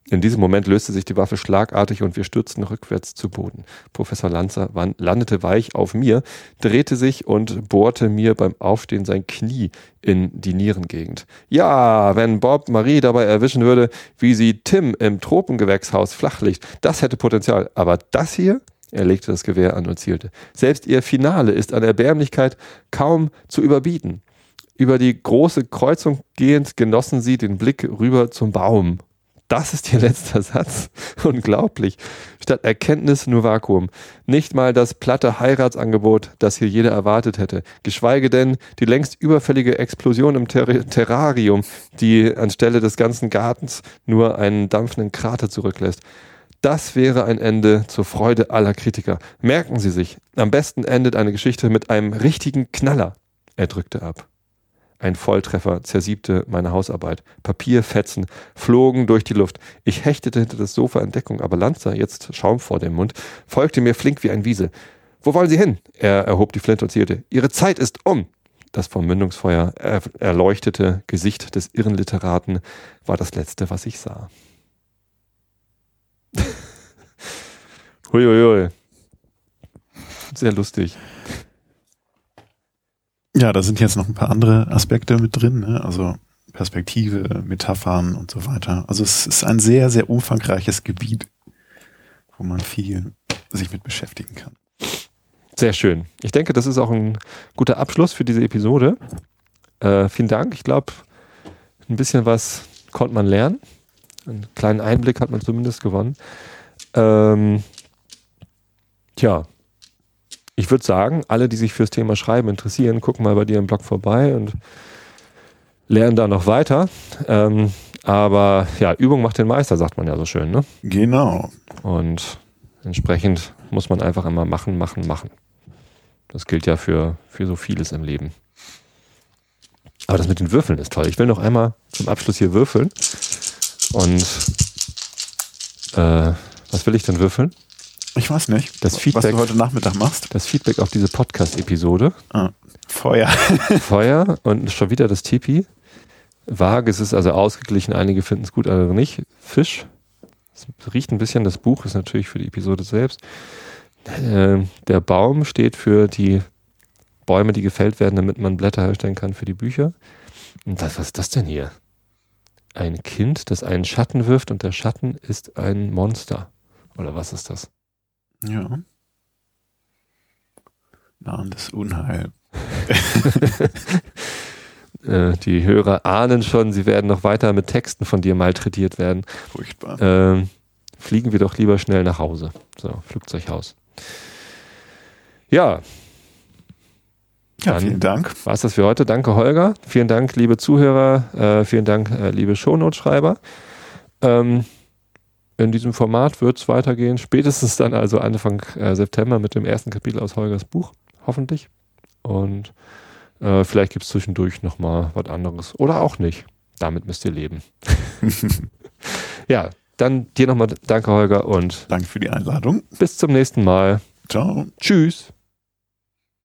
In diesem Moment löste sich die Waffe schlagartig und wir stürzten rückwärts zu Boden. Professor Lanzer landete weich auf mir, drehte sich und bohrte mir beim Aufstehen sein Knie in die Nierengegend. Ja, wenn Bob Marie dabei erwischen würde, wie sie Tim im Tropengewächshaus flachlicht, das hätte Potenzial. Aber das hier? Er legte das Gewehr an und zielte. Selbst ihr Finale ist an Erbärmlichkeit kaum zu überbieten. Über die große Kreuzung gehend genossen sie den Blick rüber zum Baum das ist ihr letzter Satz. Unglaublich. Statt Erkenntnis nur Vakuum. Nicht mal das platte Heiratsangebot, das hier jeder erwartet hätte. Geschweige denn die längst überfällige Explosion im Ter Terrarium, die anstelle des ganzen Gartens nur einen dampfenden Krater zurücklässt. Das wäre ein Ende zur Freude aller Kritiker. Merken Sie sich, am besten endet eine Geschichte mit einem richtigen Knaller. Er drückte ab. Ein Volltreffer zersiebte meine Hausarbeit. Papierfetzen flogen durch die Luft. Ich hechtete hinter das Sofa in Deckung, aber Lanzer, jetzt Schaum vor dem Mund, folgte mir flink wie ein Wiesel. Wo wollen Sie hin? Er erhob die Flinte und zielte. Ihre Zeit ist um! Das vom Mündungsfeuer erleuchtete Gesicht des Irrenliteraten war das letzte, was ich sah. Huiuiui. Sehr lustig. Ja, da sind jetzt noch ein paar andere Aspekte mit drin, ne? also Perspektive, Metaphern und so weiter. Also es ist ein sehr, sehr umfangreiches Gebiet, wo man viel sich mit beschäftigen kann. Sehr schön. Ich denke, das ist auch ein guter Abschluss für diese Episode. Äh, vielen Dank. Ich glaube, ein bisschen was konnte man lernen. Einen kleinen Einblick hat man zumindest gewonnen. Ähm, tja, ich würde sagen, alle, die sich fürs Thema Schreiben interessieren, gucken mal bei dir im Blog vorbei und lernen da noch weiter. Ähm, aber ja, Übung macht den Meister, sagt man ja so schön. Ne? Genau. Und entsprechend muss man einfach immer machen, machen, machen. Das gilt ja für, für so vieles im Leben. Aber das mit den Würfeln ist toll. Ich will noch einmal zum Abschluss hier würfeln. Und äh, was will ich denn würfeln? Ich weiß nicht, das Feedback, was du heute Nachmittag machst. Das Feedback auf diese Podcast-Episode. Ah, Feuer. Feuer und schon wieder das Tipi. Vage, es ist also ausgeglichen. Einige finden es gut, andere nicht. Fisch. Es riecht ein bisschen. Das Buch ist natürlich für die Episode selbst. Äh, der Baum steht für die Bäume, die gefällt werden, damit man Blätter herstellen kann für die Bücher. Und das, was ist das denn hier? Ein Kind, das einen Schatten wirft und der Schatten ist ein Monster. Oder was ist das? Ja. Nahendes Unheil. Äh, die Hörer ahnen schon, sie werden noch weiter mit Texten von dir malträtiert werden. Furchtbar. Ähm, fliegen wir doch lieber schnell nach Hause. So, Flugzeughaus. Ja. Ja, vielen Dank. War es das für heute. Danke, Holger. Vielen Dank, liebe Zuhörer. Äh, vielen Dank, äh, liebe Shownote-Schreiber. Ähm, in diesem Format wird es weitergehen. Spätestens dann also Anfang äh, September mit dem ersten Kapitel aus Holgers Buch, hoffentlich. Und äh, vielleicht gibt es zwischendurch nochmal was anderes. Oder auch nicht. Damit müsst ihr leben. ja, dann dir nochmal danke, Holger, und danke für die Einladung. Bis zum nächsten Mal. Ciao. Tschüss.